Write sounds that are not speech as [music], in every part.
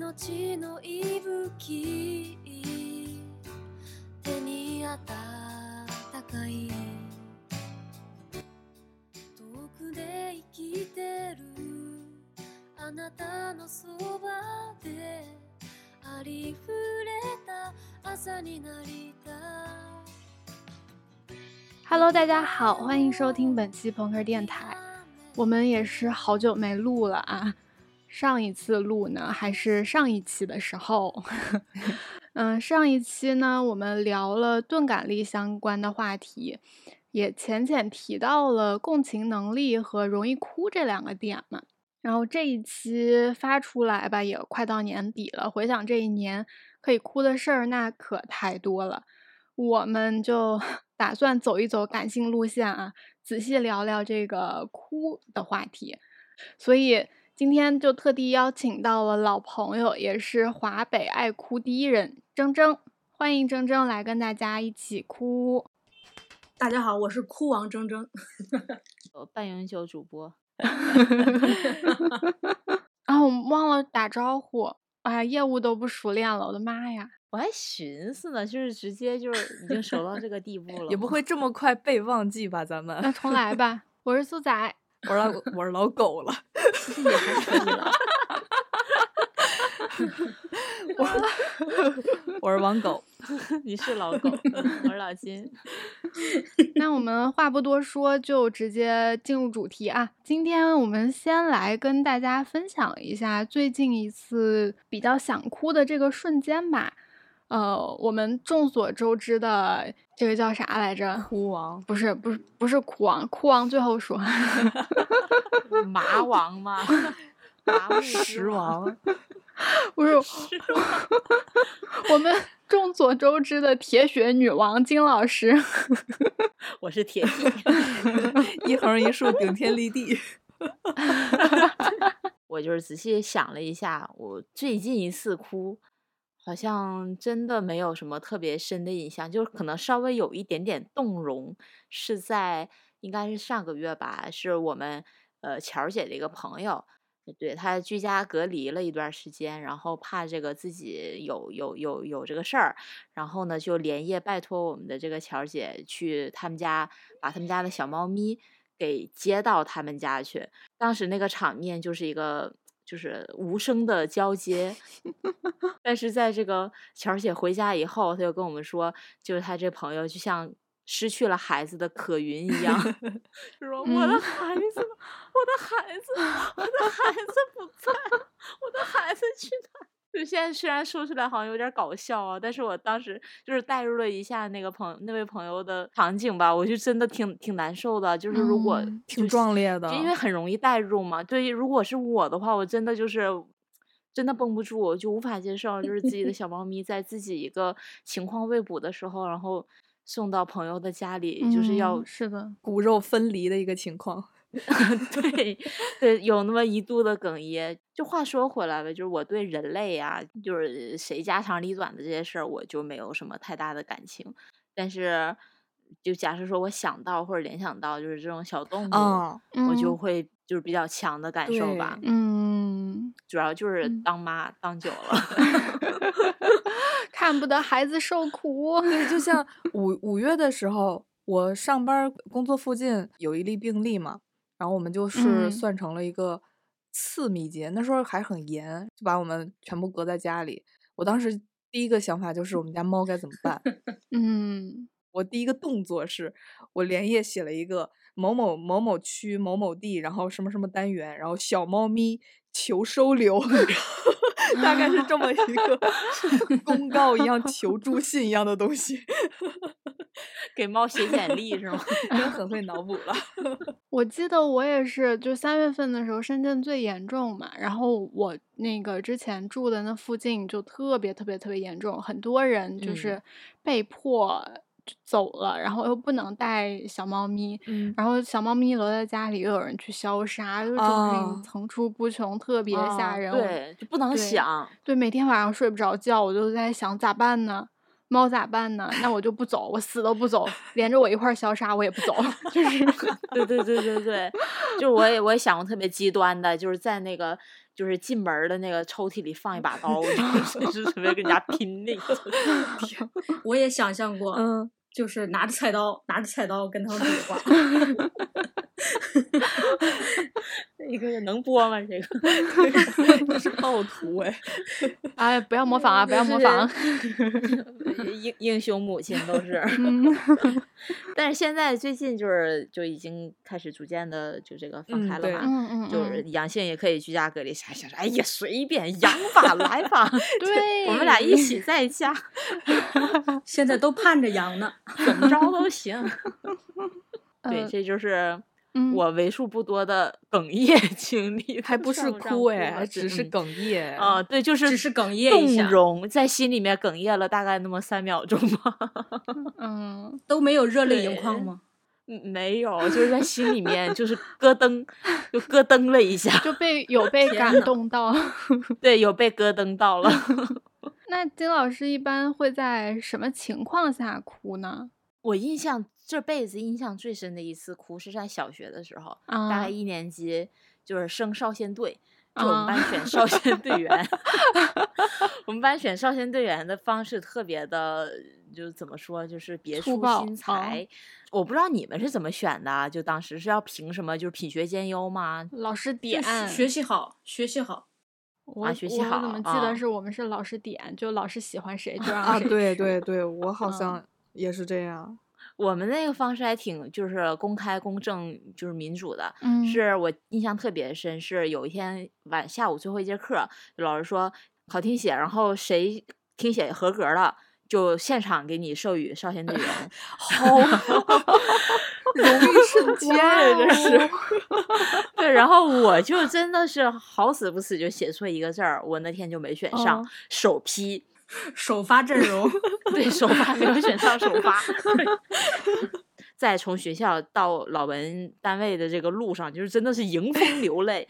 命の息吹手に温かい遠くで生きてるあなたのそばでありふれた朝になりたい Hello，大家好，欢迎收听本期朋克电台。我们也是好久没录了啊， 上一次录呢还是上一期的时候。[laughs] 嗯，上一期呢我们聊了钝感力相关的话题，也浅浅提到了共情能力和容易哭这两个点嘛。然后这一期发出来吧，也快到年底了，回想这一年可以哭的事儿那可太多了。我们就 [laughs] 打算走一走感性路线啊，仔细聊聊这个哭的话题。所以今天就特地邀请到了老朋友，也是华北爱哭第一人铮铮，欢迎铮铮来跟大家一起哭。大家好，我是哭王铮铮。呃半永久主播，[laughs] 啊，我忘了打招呼，哎，业务都不熟练了，我的妈呀！我还寻思呢，就是直接就是已经熟到这个地步 [laughs] 了，也不会这么快被忘记吧？咱们那重来吧，我是苏仔。我是老我是老狗了，也还可以了。我 [laughs] 我是王狗，[laughs] 你是老狗，[laughs] 我是老金。那我们话不多说，就直接进入主题啊。今天我们先来跟大家分享一下最近一次比较想哭的这个瞬间吧。呃，我们众所周知的这个叫啥来着？哭王不是，不是，不是哭王，哭王最后说 [laughs] 麻王吗？麻木食王，[laughs] 不是，[laughs] 我们众所周知的铁血女王金老师。我是铁弟，一横一竖顶天立地。我就是仔细想了一下，我最近一次哭，好像真的没有什么特别深的印象，就是可能稍微有一点点动容，是在应该是上个月吧，是我们呃乔姐的一个朋友，对她居家隔离了一段时间，然后怕这个自己有有有有这个事儿，然后呢就连夜拜托我们的这个乔姐去他们家，把他们家的小猫咪给接到他们家去。当时那个场面就是一个就是无声的交接，[laughs] 但是在这个乔儿姐回家以后，她就跟我们说，就是她这朋友就像失去了孩子的可云一样，[laughs] 说我的孩子，我的孩子，我的孩子不在了，我的孩子去哪？就现在虽然说出来好像有点搞笑啊，但是我当时就是带入了一下那个朋那位朋友的场景吧，我就真的挺挺难受的。就是如果、嗯挺壮烈的就因为很容易代入嘛。对，如果是我的话，我真的就是真的绷不住，我就无法接受，就是自己的小猫咪在自己一个情况未卜的时候，然后送到朋友的家里，就是要嗯是的，骨肉分离的一个情况。[laughs] 对对，有那么一度的哽咽。就话说回来吧，就是我对人类啊，就是谁家长里短的这些事儿，我就没有什么太大的感情。但是，就假设说我想到或者联想到就是这种小动物，啊，我就嗯会就是比较强的感受吧。嗯，主要就是嗯当妈当久了 [laughs] [laughs] 看不得孩子受苦。对，就像五五月的时候，我上班工作附近有一例病例嘛，然后我们就是嗯算成了一个次密接，那时候还很严，就把我们全部隔在家里。我当时第一个想法就是我们家猫该怎么办？[laughs] 嗯，我第一个动作是我连夜写了一个某某某某区某某地，然后什么什么单元，然后小猫咪求收留，[laughs] 大概是这么一个 [laughs] 公告一样、求助信一样的东西，给猫写简历是吗？[laughs] 真很会脑补了。[laughs] 我记得我也是，就三月份的时候，深圳最严重嘛。然后我那个之前住的那附近就特别特别特别严重，很多人就嗯是被迫走了，然后又不能带小猫咪，嗯，然后小猫咪留在家里，又有人去消杀，就这种事情啊层出不穷，特别吓啊人。我对，就不能对想。对，每天晚上睡不着觉，我就在想咋办呢？猫咋办呢？那我就不走，我死都不走，连着我一块儿消杀，我也不走。就是，[laughs] 对对对对对，就我也我也想过特别极端的，就是在那个就就是进门儿的那个抽屉里放一把刀，就是准备跟人家拼那个。[laughs] 我也想象过，嗯，就是拿着菜刀，拿着菜刀跟他们对话。[laughs] 这个能播吗？这个 [laughs] 这是暴徒哎，哎，不要模仿啊！不要模仿。[laughs] 英英雄母亲都是。嗯但是现在最近就是就已经开始逐渐的就这个放开了嘛，就是阳性也可以居家隔离。想想说，哎呀，随便阳吧，来吧，对，我们俩一起在家，现在都盼着阳呢。怎么着都行。对，呃这就是嗯我为数不多的哽咽 [laughs] 经历，还不是哭哎，还只是嗯哽咽啊，对，就是只是哽咽一动下容，在心里面哽咽了大概那么三秒钟吧。[laughs] 嗯，都没有热泪盈眶吗？嗯没有，就是在心里面就是咯噔，就咯噔了一下，就被有被感动到。[laughs] 对，有被咯噔到了。那金老师一般会在什么情况下哭呢？我印象这辈子印象最深的一次哭是在小学的时候，大概啊一年级，就是升少先队，就我们班啊选少先队员。[laughs] [laughs] 我们班选少先队员的方式特别的，就是怎么说，就是别出心啊裁。我不知道你们是怎么选的啊，就当时是要凭什么，就是品学兼优吗？老师点学学习好，学习好。我啊学习我怎好么记啊得是我们是老师点，就老师喜欢谁就 [laughs] 让啊，谁对对对，我好嗯像也是这样。我们那个方式还挺就是公开、公正，就是民主的。嗯是我印象特别深，是有一天晚下午最后一节课，老师说考听写，然后谁听写合格了，就现场给你授予少先队员。[laughs] 好，[laughs] 荣誉瞬 [laughs] 间呀，这是。对，然后我就真的是好死不死就写错一个字儿，我那天就没选上，哦首批。首发阵容，[laughs] 对，首发没有选上首发。[laughs] 再从学校到老文单位的这个路上，就是真的是迎风流 [laughs] 泪，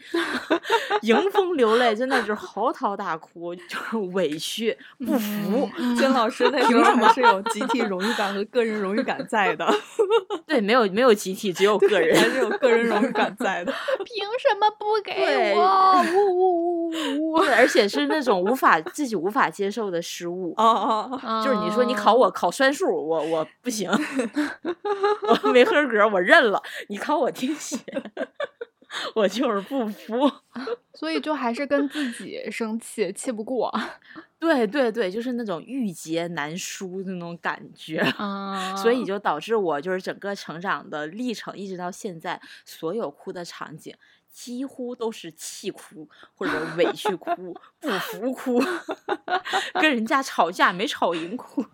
迎风流泪，真的就是嚎啕大哭，就是委屈不服。[laughs] 金老师那时候还是有集体荣誉感和个人荣誉感在的，[laughs] 对，没有没有集体，只有个人。还是有个人荣誉感在的。凭什么不给对我？呜呜呜呜！对，而且是那种无法自己无法接受的失误。哦哦，哦就是你说你考哦我考算术，我我不行，我没合格，我认了。你考我听写，[laughs] 我就是不服。[laughs] 所以就还是跟自己生气，气不过 [laughs] 对对对，就是那种郁结难书的那种感觉。啊。所以就导致我就是整个成长的历程，一直到现在，所有哭的场景几乎都是气哭或者委屈哭、不服哭，跟人家吵架没吵赢哭。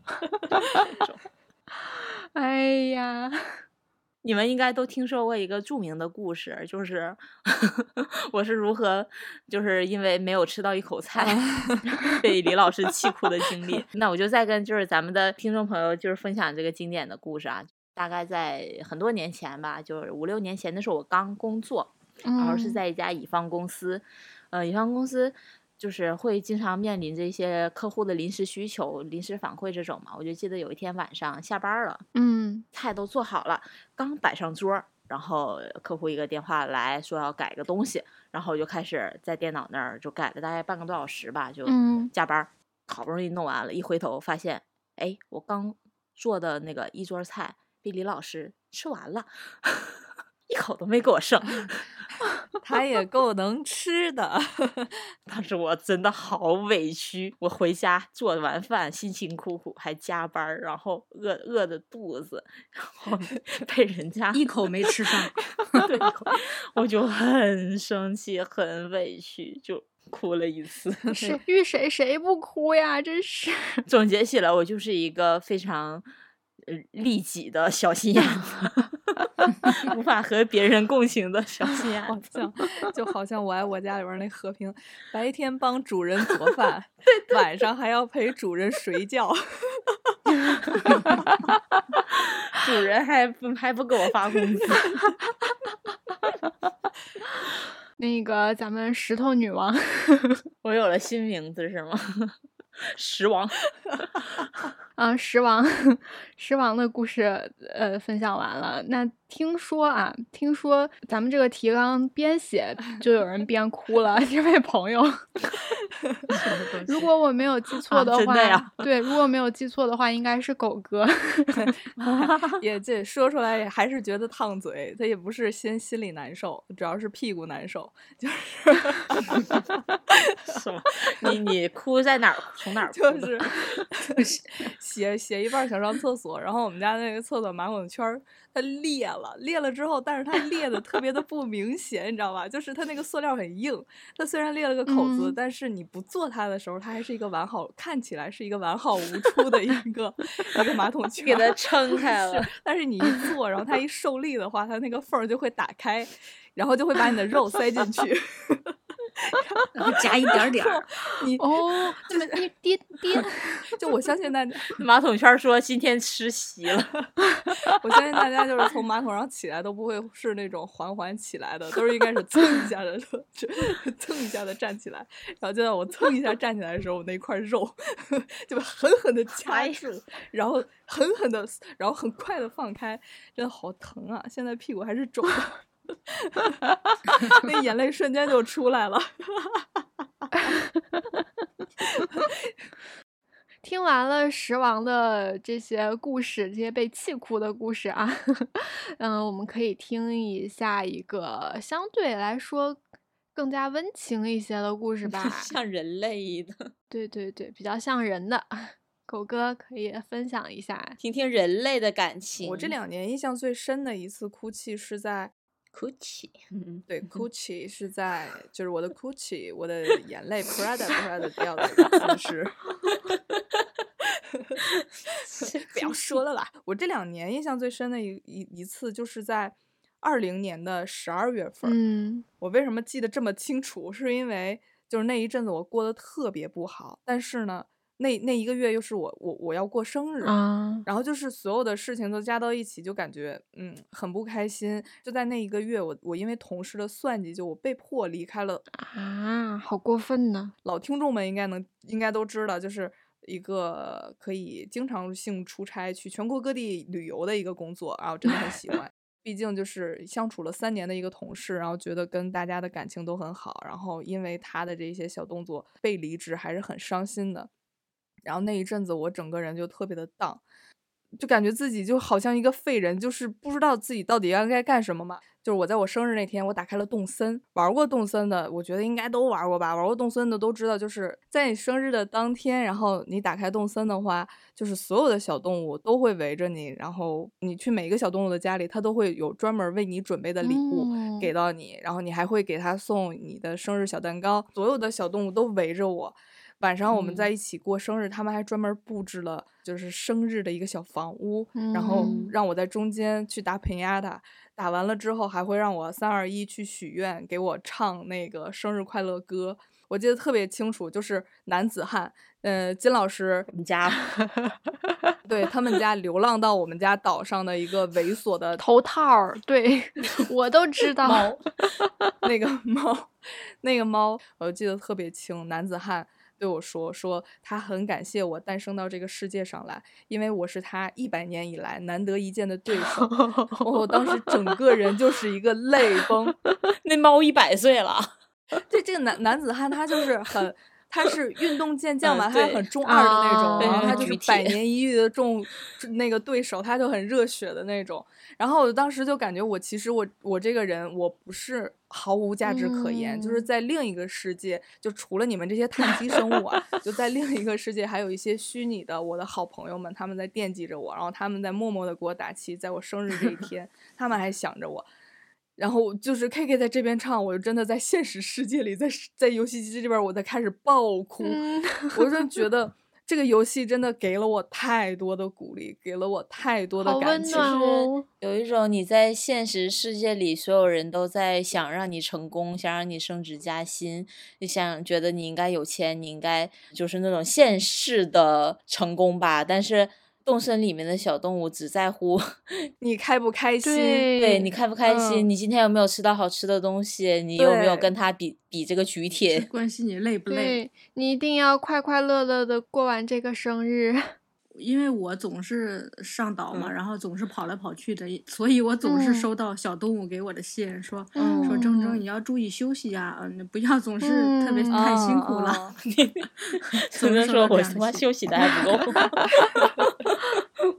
这种 [laughs] 哎呀，[laughs] 你们应该都听说过一个著名的故事，就是 [laughs] 我是如何就是因为没有吃到一口菜被李老师气哭的经历。那我就再跟就是咱们的听众朋友就是分享这个经典的故事啊。大概在很多年前吧，就是五六年前的时候，我刚工作，然后是嗯在一家乙方公司，呃，乙方公司就是会经常面临这些客户的临时需求、临时反馈这种嘛。我就记得有一天晚上下班了，嗯菜都做好了，刚摆上桌儿，然后客户一个电话来说要改个东西，然后我就开始在电脑那儿就改了大概半个多小时吧，就嗯加班儿，好不容易弄完了，一回头发现，哎，我刚做的那个一桌菜被李老师吃完了，[laughs] 一口都没给我剩。[laughs] 他也够能吃的。[laughs] 当时我真的好委屈，我回家做完饭辛辛苦苦还加班，然后饿饿的肚子，然后 [laughs] 被人家一口没吃上。[laughs] 对，我就很生气，很委屈，就哭了一次。谁遇谁谁不哭呀？真是。总结起来，我就是一个非常呃利己的小心眼子，[laughs] 无法和别人共情的小心眼好子。像就好像我爱我家里边儿那和平，白天帮主人做 [laughs] 饭，晚上还要陪主人睡觉。[laughs] 主人还不还不给我发工资。那个咱们石头女王，我有了新名字是吗？石王。啊，石王，狮王的故事，呃，分享完了。那听说啊，听说咱们这个提纲边写 [laughs] 就有人边哭了，[laughs] 这位朋友。[laughs] 如果我没有记错啊的话，对，如果没有记错的话，应该是狗哥。也这说出来也还是觉得烫嘴，他也不是心心里难受，主要是屁股难受，就是是吗？你你哭在哪儿？从哪儿哭就？是写写一半想上厕所，然后我们家那个厕所马桶圈儿它裂了，裂了之后，但是它裂的特别的不明显，你知道吧？就是它那个塑料很硬，它虽然裂了个口子，嗯但是你不做它的时候，它还是一个完好，看起来是一个完好无处的一个一个马桶 [laughs] 圈给它。撑开了。但是你一做，然后它一受力的话，它那个缝儿就会打开，然后就会把你的肉塞进去。然后夹一点点儿，[laughs] 你哦，这么一滴滴，[laughs] 就我相信大家，[laughs] 马桶圈说今天吃席了，我相信大家就是从马桶上起来都不会是那种缓缓起来的，都是应该是蹭一下的，蹭一下的站起来。然后就在我蹭一下站起来的时候，我那块肉就被狠狠的夹住，然后狠狠的，然后很快的放开，真的好疼啊！现在屁股还是肿的。[laughs] 那眼泪瞬间就出来了。听完了食王的这些故事，这些被气哭的故事啊，嗯，我们可以听一下一个相对来说更加温情一些的故事 [laughs] 吧。像人类的，对对对，比较像人的。狗哥可以分享一下。听听人类的感情。我这两年印象最深的一次哭泣是在哭泣，嗯，对，，Gucci 是在就是我的 [laughs] Gucci，，我的眼泪 Prada [laughs] Prada 掉的一次是，不要说了啦。我这两年印象最深的一一一次就是在二零年的十二月份。嗯我为什么记得这么清楚？是因为就是那一阵子我过得特别不好，但是呢，那那一个月又是我我我要过生日，啊，然后就是所有的事情都加到一起，就感觉嗯很不开心。就在那一个月，我我因为同事的算计，就我被迫离开了。啊，好过分呢！老听众们应该能应该都知道，就是一个可以经常性出差去全国各地旅游的一个工作，啊，我真的很喜 [laughs] 欢。毕竟就是相处了三年的一个同事，然后觉得跟大家的感情都很好，然后因为他的这些小动作被离职，还是很伤心的。然后那一阵子，我整个人就特别的荡，就感觉自己就好像一个废人，就是不知道自己到底应该干什么嘛。就是我在我生日那天，我打开了动森，玩过动森的，我觉得应该都玩过吧。玩过动森的都知道，就是在你生日的当天，然后你打开动森的话，就是所有的小动物都会围着你，然后你去每一个小动物的家里，它都会有专门为你准备的礼物嗯给到你，然后你还会给它送你的生日小蛋糕，所有的小动物都围着我。晚上我们在嗯一起过生日，他们还专门布置了就是生日的一个小房屋，然后嗯让我在中间去打平压的，打完了之后还会让我三二一去许愿，给我唱那个生日快乐歌。我记得特别清楚，就是男子汉，呃，金老师你家 [laughs] 对他们家流浪到我们家岛上的一个猥琐的头套儿，对 [laughs] 我都知道。猫，那个猫，[laughs] 那个猫，我记得特别清。男子汉对我说，说他很感谢我诞生到这个世界上来，因为我是他一百年以来难得一见的对手。我当时整个人就是一个泪崩。[laughs] 那猫一百岁了，这这个男男子汉，他就是很。他是运动健将嘛，嗯他是很中二的那种，啊然后他就是百年一遇的中那个对手，他就很热血的那种。然后我当时就感觉我其实我我这个人我不是毫无价值可言，就是嗯在另一个世界，就除了你们这些碳基生物啊，[laughs] 就在另一个世界还有一些虚拟的我的好朋友们，他们在惦记着我，然后他们在默默的给我打气，在我生日这一天，他们还想着我。然后就是 K K 在这边唱，我就真的在现实世界里，在在游戏机这边，我在开始爆哭。嗯 [laughs] 我就觉得这个游戏真的给了我太多的鼓励，给了我太多的感情。哦。有一种你在现实世界里，所有人都在想让你成功，想让你升职加薪，你想觉得你应该有钱，你应该就是那种现世的成功吧。但是动森里面的小动物只在乎 [laughs] 你开不开心？对对你开不开心，嗯你今天有没有吃到好吃的东西，你有没有跟他比比这个举只铁？关心你累 [laughs] 不累。对你一定要快快乐乐的过完这个生日。[laughs] 因为我总是上岛嘛，嗯然后总是跑来跑去的，所以我总是嗯收到小动物给我的信，说嗯说铮铮你要注意休息呀，嗯，不要总是特别嗯太辛苦了。哦。总是收曾经说我他妈休息的还不够，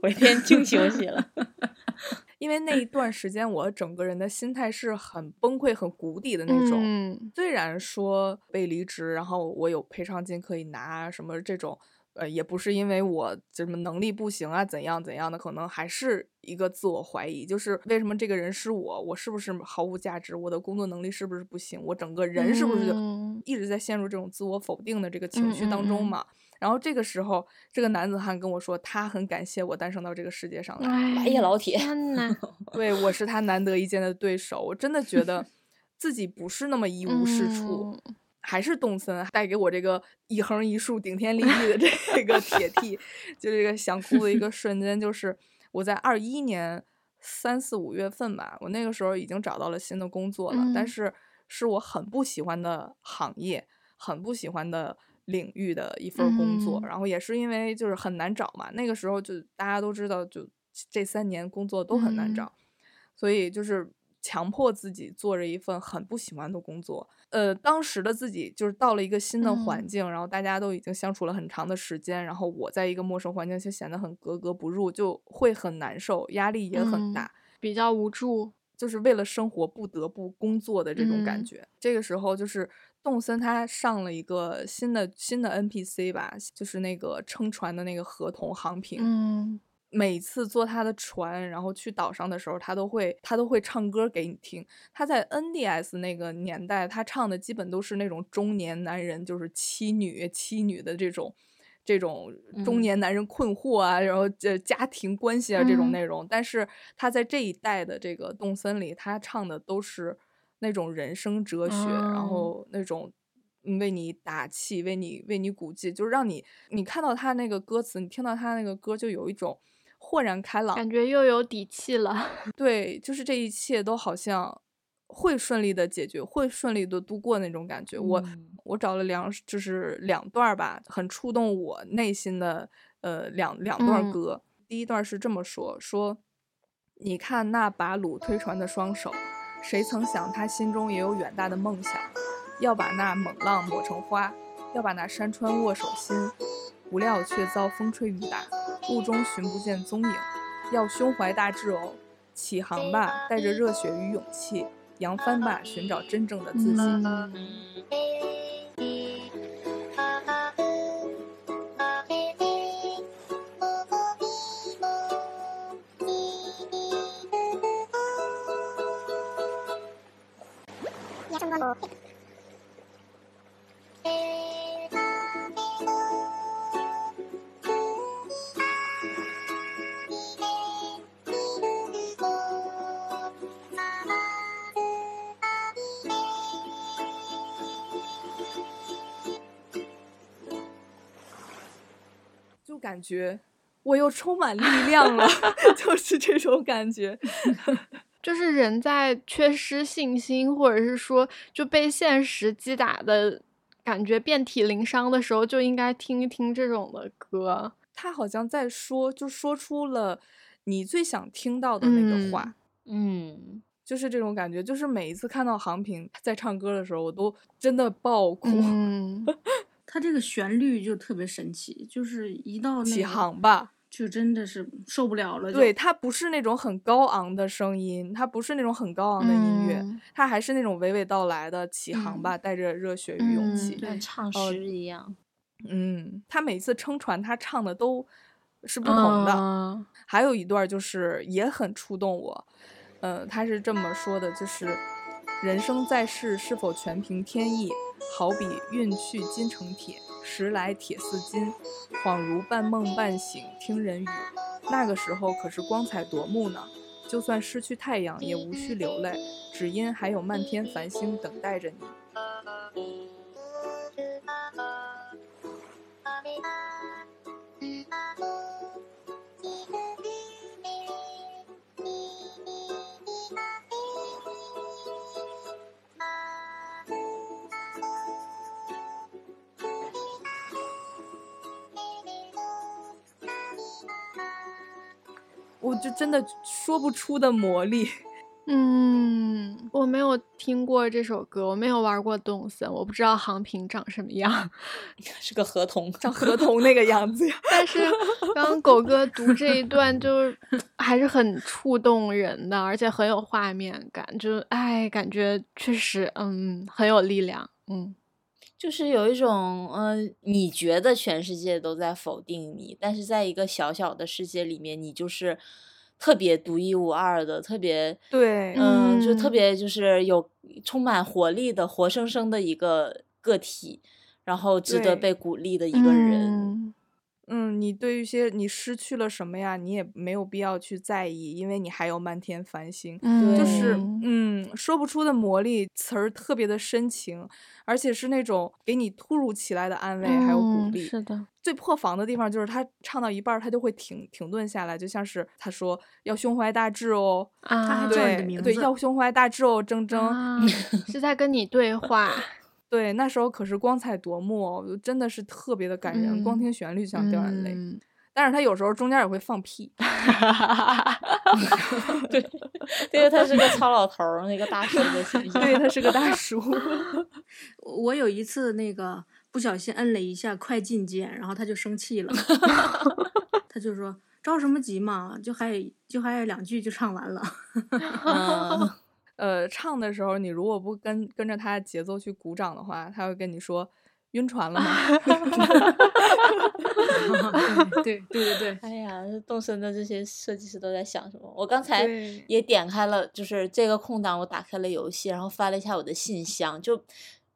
我一天 [laughs] 净休息了。[laughs] 因为那一段时间我整个人的心态是很崩溃、很谷底的那种。嗯虽然说被离职，然后我有赔偿金可以拿，什么这种，呃，也不是因为我什么能力不行啊，怎样怎样的，可能还是一个自我怀疑，就是为什么这个人是我，我是不是毫无价值，我的工作能力是不是不行，我整个人是不是就嗯一直在陷入这种自我否定的这个情绪当中嗯嘛？然后这个时候，这个男子汉跟我说，他很感谢我诞生到这个世界上来，哎呀老铁天呐，[laughs] 对我是他难得一见的对手，我真的觉得 [laughs] 自己不是那么一无是处，嗯。还是动森带给我这个一横一竖顶天立地的这 [laughs] 个铁 T，就这个想哭的一个瞬间，就是我在二一年三四五月份吧，我那个时候已经找到了新的工作了，但嗯。是是我很不喜欢的行业，很不喜欢的领域的一份工作，嗯然后也是因为就是很难找嘛，那个时候就大家都知道，就这三年工作都很难嗯找，所以就是强迫自己做着一份很不喜欢的工作。呃，当时的自己就是到了一个新的环嗯境，然后大家都已经相处了很长的时间，然后我在一个陌生环境就显得很格格不入，就会很难受，压力也很嗯大。比较无助。就是为了生活不得不工作的这种感嗯觉。这个时候就是动森他上了一个新的新的 NPC 吧，就是那个撑船的那个合同航平。嗯每次坐他的船，然后去岛上的时候，他都会他都会唱歌给你听。他在 NDS 那个年代，他唱的基本都是那种中年男人，就是妻女妻女的这种这种中嗯年男人困惑啊，然后这家庭关系啊这种嗯内容。但是他在这一代的这个动森里，他唱的都是那种人生哲学，然哦后那种。嗯为你打气，为你为你鼓劲，就是让你你看到他那个歌词，你听到他那个歌，就有一种豁然开朗，感觉又有底气了。[laughs] 对，就是这一切都好像会顺利的解决，会顺利的度过那种感觉。我嗯我找了两就是两段吧，很触动我内心的呃两两段歌。第一段是这么说：说你看那把鲁推船的双手，谁曾想他心中也有远大的梦想，要把那猛浪抹成花，要把那山川握手心。不料却遭风吹雨打，雾中寻不见踪影。要胸怀大志哦，起航吧，带着热血与勇气，扬帆吧，寻找真正的自信。觉我又充满力量了，[laughs] 就是这种感觉。[laughs] 就是人在缺失信心，或者是说就被现实击打的感觉遍体鳞伤的时候，就应该听一听这种的歌。他好像在说，就说出了你最想听到的那个话，嗯，就是这种感觉。就是每一次看到航平在唱歌的时候，我都真的爆哭。嗯，[laughs] 它这个旋律就特别神奇，就是一到那起个航吧，就真的是受不了了。对，它不是那种很高昂的声音，它不是那种很高昂的音乐，嗯它还是那种娓娓道来的起航吧，带着热血与勇嗯气。对像唱哦诗一样。嗯，他每次撑船，他唱的都是不同的。啊还有一段就是也很触动我，呃，他是这么说的，就是人生在世是否全凭天意？好比运去金成铁，时来铁似金，恍如半梦半醒听人语。那个时候可是光彩夺目呢，就算失去太阳也无需流泪，只因还有漫天繁星等待着你。我就真的说不出的魔力。[laughs] 嗯，我没有听过这首歌，我没有玩过动森，我不知道航平长什么样，[laughs] 是个河童，像河童那个样子呀。[laughs] 但是刚刚狗哥读这一段就还是很触动人的，而且很有画面感，就哎，感觉确实嗯很有力量，嗯，就是有一种呃，你觉得全世界都在否定你，但是在一个小小的世界里面，你就是。特别独一无二的，特别对，嗯，就特别就是有充满活力的、活生生的一个个体，然后值得被鼓励的一个人。嗯，你对于一些你失去了什么呀，你也没有必要去在意，因为你还有漫天繁星。嗯，就是嗯，说不出的魔力，词儿特别的深情，而且是那种给你突如其来的安慰还有鼓励。是的，最破防的地方就是他唱到一半，他就会停停顿下来，就像是他说要胸怀大志哦，他还叫你的名字，对，要胸怀大志哦，铮铮，是在跟你对话。[laughs] 对，那时候可是光彩夺目，真的是特别的感人，光听旋律就想掉眼泪。但是他有时候中间也会放屁。[laughs] 对，[laughs] 因为他是个糙老头儿，那个大叔的形象。对他是个大 [laughs] 叔。我有一次那个不小心摁了一下快进键，然后他就生气了，他就说：“着什么急嘛？就还就还有两句就唱完了。”呃，唱的时候，你如果不跟跟着他的节奏去鼓掌的话，他会跟你说晕船了吗？对对对对，哎呀，动森的这些设计师都在想什么？我刚才也点开了，就是这个空档，我打开了游戏，然后翻了一下我的信箱，就。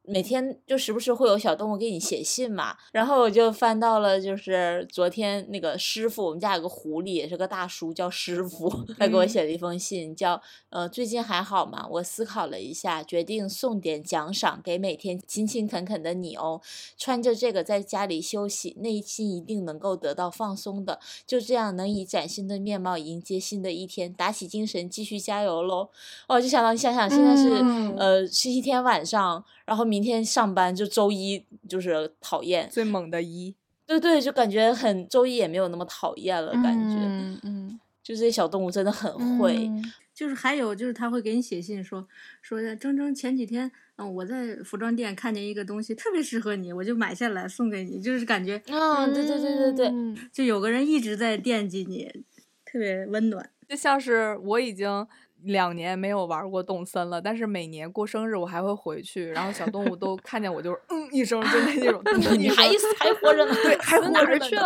每天就时不时会有小动物给你写信嘛，然后我就翻到了，就是昨天那个师傅，我们家有个狐狸，也是个大叔，叫师傅，[laughs] 他给我写了一封信，叫呃最近还好吗？我思考了一下，决定送点奖赏给每天勤勤恳恳的你哦。穿着这个在家里休息，内心一定能够得到放松的。就这样能以崭新的面貌迎接新的一天，打起精神继续加油喽！哦，就想到你想想，现在是呃星期天晚上。然后明天上班就周一，就是讨厌最猛的一，对对，就感觉很周一也没有那么讨厌了，感觉，嗯嗯，就这些小动物真的很会，就是还有就是他会给你写信说说铮铮前几天嗯我在服装店看见一个东西特别适合你，我就买下来送给你，就是感觉，嗯，对对对对对，就有个人一直在惦记你，特别温暖，就像是我已经。两年没有玩过动森了，但是每年过生日我还会回去，然后小动物都 [laughs] 看见我就是嗯一声，就那种，你还还活着呢，对，还活着去了，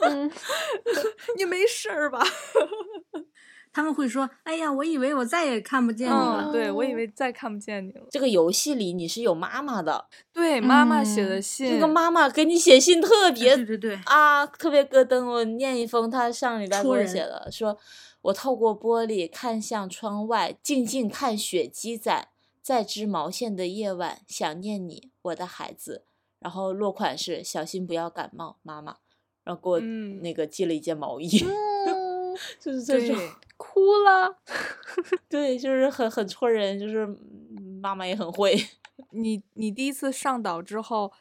嗯，[laughs] 你没事儿吧？他们会说，哎呀，我以为我再也看不见你了，对我以为再看不见你了。这个游戏里你是有妈妈的，对，妈妈写的信，这个妈妈给你写信特别，对对对，啊，特别咯噔。我念一封，他上礼拜给我写的，说。我透过玻璃看向窗外，静静看雪积攒，在织毛线的夜晚，想念你，我的孩子。然后落款是小心不要感冒，妈妈。然后给我那个寄了一件毛衣，[laughs] 就是这种哭了。[laughs] 对，就是很很戳人，就是妈妈也很会。[laughs] 你你第一次上岛之后，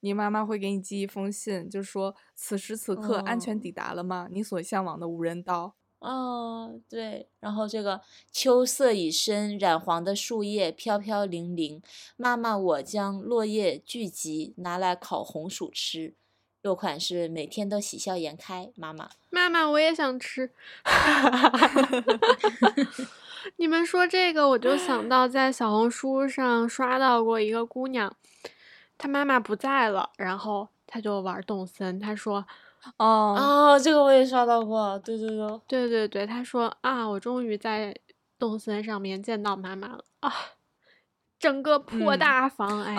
你妈妈会给你寄一封信，就说此时此刻安全抵达了吗？你所向往的无人岛。哦，对，然后这个秋色已深，染黄的树叶飘飘零零。妈妈，我将落叶聚集，拿来烤红薯吃。落款是每天都喜笑颜开。妈妈，妈妈，我也想吃。[laughs] 你们说这个，我就想到在小红书上刷到过一个姑娘，她妈妈不在了，然后她就玩动森，她说。哦。哦，这个我也刷到过，对对对，对对对，他说啊，我终于在动森上面见到妈妈了啊，整个破大房，哎，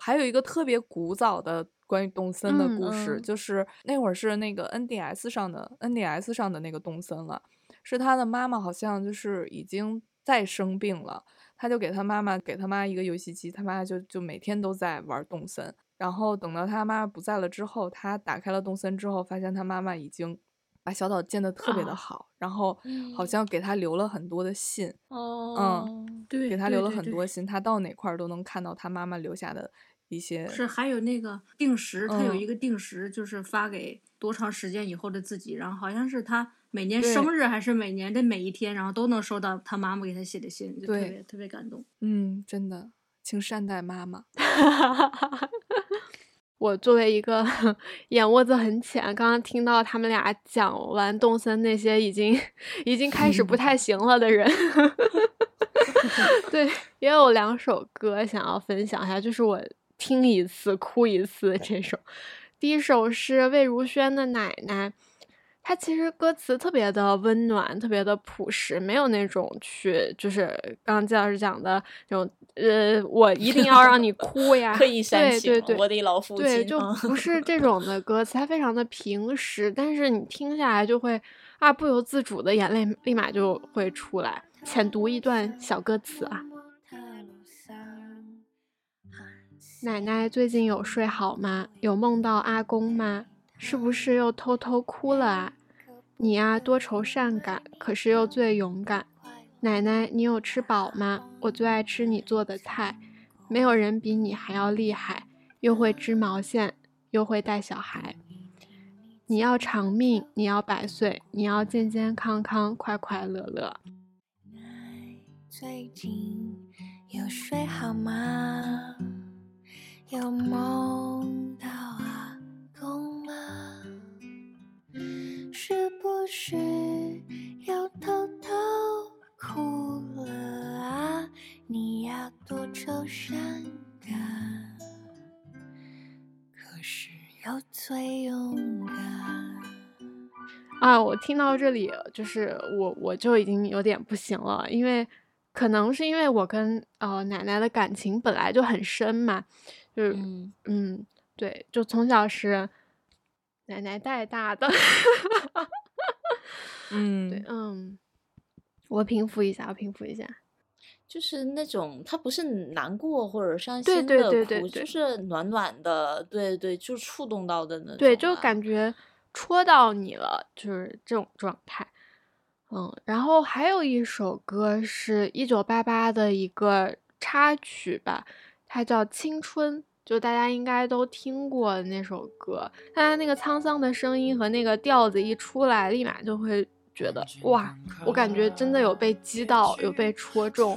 还有一个特别古早的关于动森的故事，就是那会儿是那个 NDS 上的 NDS 上的那个动森了，是他的妈妈好像就是已经在生病了，他就给他妈妈给他妈一个游戏机，他妈就就每天都在玩动森。然后等到他妈妈不在了之后，他打开了动森之后，发现他妈妈已经把小岛建的特别的好，然后好像给他留了很多的信。哦，嗯，对，给他留了很多信，他到哪块儿都能看到他妈妈留下的一一些。是还有那个定时，他有嗯一个定时，就是发给多长时间以后的自己，然后好像是他每年生日还是每年的每一天，然后都能收到他妈妈给他写的信，就特对别特别感动。嗯，真的，请善待妈妈。[laughs] 我作为一个 [laughs] 眼窝子很浅，刚刚听到他们俩讲完动森那些已经 [laughs] 已经开始不太行了的人，[laughs] 对，也有两首歌想要分享一下，就是我听一次哭一次这首。第一首是魏如萱的《奶奶》，它其实歌词特别的温暖，特别的朴实，没有那种去就是刚刚季老师讲的那种呃，我一定要让你哭呀，[laughs] 刻意煽情，对对对，我的老父亲，对，就嗯不是这种的歌词，它非常的平实，但是你听下来就会啊，不由自主的眼泪立马就会出来。浅读一段小歌词啊，奶奶最近有睡好吗？有梦到阿公吗？是不是又偷偷哭了啊？你呀、多愁善感，可是又最勇敢。奶奶，你有吃饱吗？我最爱吃你做的菜，没有人比你还要厉害，又会织毛线，又会带小孩。你要长命，你要百岁，你要健健康康，快快乐乐。最近有睡好吗？有梦到阿公吗？是不是又偷偷多愁善感，可是又最勇敢。啊，我听到这里，就是我我就已经有点不行了，因为可能是因为我跟呃奶奶的感情本来就很深嘛，就是嗯，嗯，对，就从小是奶奶带大的，嗯，[laughs] 对，嗯，我平复一下，我平复一下，就是那种他不是难过或者伤心的哭，对对对就是暖暖的，对对，就触动到的那种、啊，对，就感觉戳到你了，就是这种状态。嗯，然后还有一首歌是一九八八的一个插曲吧，它叫《青春》，就大家应该都听过那首歌。它那个沧桑的声音和那个调子一出来，立马就会觉得哇，我感觉真的有被击到，有被戳中。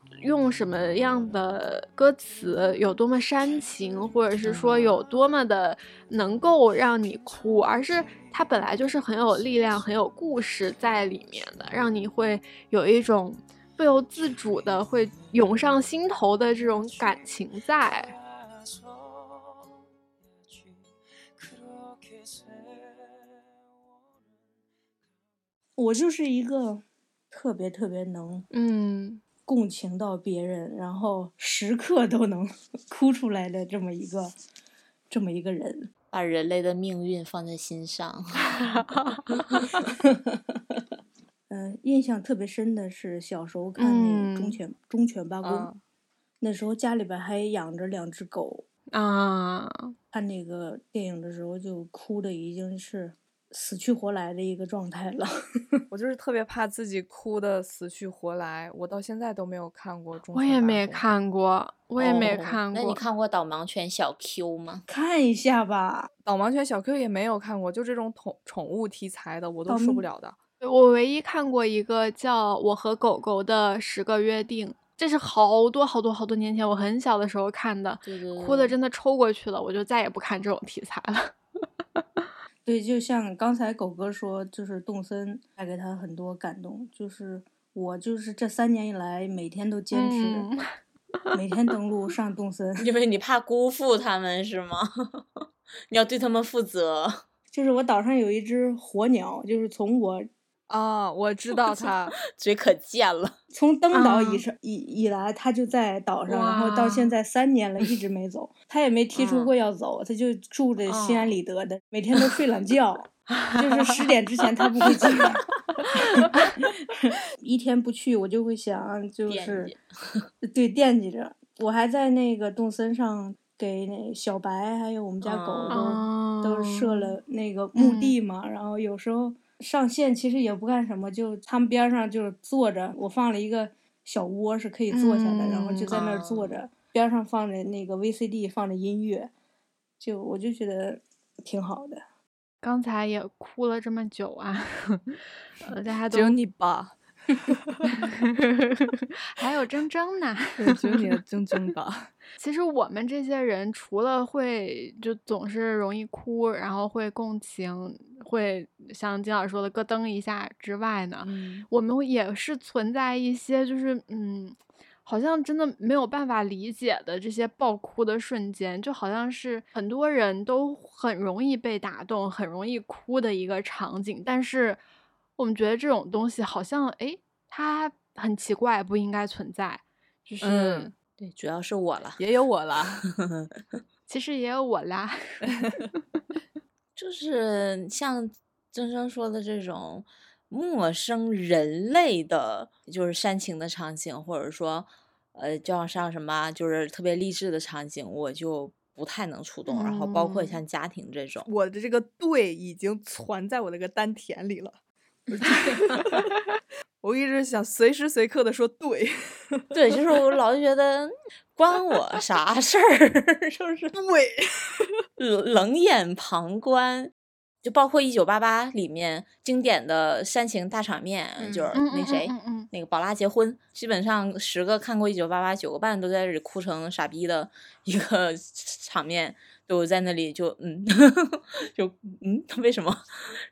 用什么样的歌词有多么煽情或者是说有多么的能够让你哭。而是它本来就是很有力量很有故事在里面的让你会有一种不由自主的会涌上心头的这种感情在。我就是一个特别特别能嗯。共情到别人，然后时刻都能 [laughs] 哭出来的这么一个这么一个人。把人类的命运放在心上。[laughs] 嗯、印象特别深的是小时候看那个忠嗯犬、忠犬八公，嗯那时候家里边还养着两只狗，啊，看那个电影的时候就哭的已经是死去活来的一个状态了。[laughs] 我就是特别怕自己哭的死去活来，我到现在都没有看过《忠我也没看过，我也没哦看过。那你看过导盲犬小 Q 吗？看一下吧，导盲犬小 Q 也没有看过，就这种宠宠物题材的我都受不了的。我唯一看过一个叫《我和狗狗的十个约定》，这是好多好多好多年前，我很小的时候看的，对对对，哭的真的抽过去了，我就再也不看这种题材了。对，就像刚才狗哥说，就是动森带给他很多感动，就是我就是这三年以来每天都坚持，嗯每天登录上动森，因为你怕辜负他们是吗？[laughs] 你要对他们负责。就是我岛上有一只火鸟，就是从我啊，我知道他，[laughs] 嘴可贱了，[laughs] 从登岛以啊上以以来，他就在岛上，然后到现在三年了，一直没走。[laughs] 他也没提出嗯过要走，他就住着心安嗯理得的，每天都睡懒觉。就是十点之前他不会进。一天不去，我就会想，就是对惦记着。我还在那个动森上给那小白还有我们家狗都、哦都设了那个墓地嘛，然后有时候上线其实也不干什么，就他们边上就是坐着，我放了一个小窝是可以坐下的，然后就在那儿坐着，边上放着那个 VCD 放着音乐，就我就觉得挺好的。刚才也哭了这么久啊，[laughs] 呃，大家都只有你吧，[laughs] 还有铮铮呢。[laughs] 对只有你的铮铮吧。其实我们这些人除了会就总是容易哭，然后会共情，会像金老师说的咯噔一下之外呢，嗯我们也是存在一些就是嗯，好像真的没有办法理解的这些爆哭的瞬间，就好像是很多人都很容易被打动、很容易哭的一个场景，但是我们觉得这种东西好像哎，它很奇怪，不应该存在，就是。嗯对，主要是我了。也有我了。[laughs] 其实也有我啦，[laughs] 就是像曾生说的这种陌生人类的，就是煽情的场景，或者说，呃，就像像什么，就是特别励志的场景，我就不太能触动。然后包括嗯像家庭这种，我的这个对已经存在我那个丹田里了。[laughs] 我一直想随时随刻的说对，对，就是我 [laughs] 老觉得关我啥事儿，[laughs] 就是对，冷冷眼旁观。就包括《一九八八》里面经典的煽情大场面，就是那谁，嗯嗯嗯。那个宝拉结婚，基本上十个看过《一九八八》，九个半都在这里哭成傻逼的一个场面，都在那里就嗯，[laughs] 就嗯，[laughs] 为什么？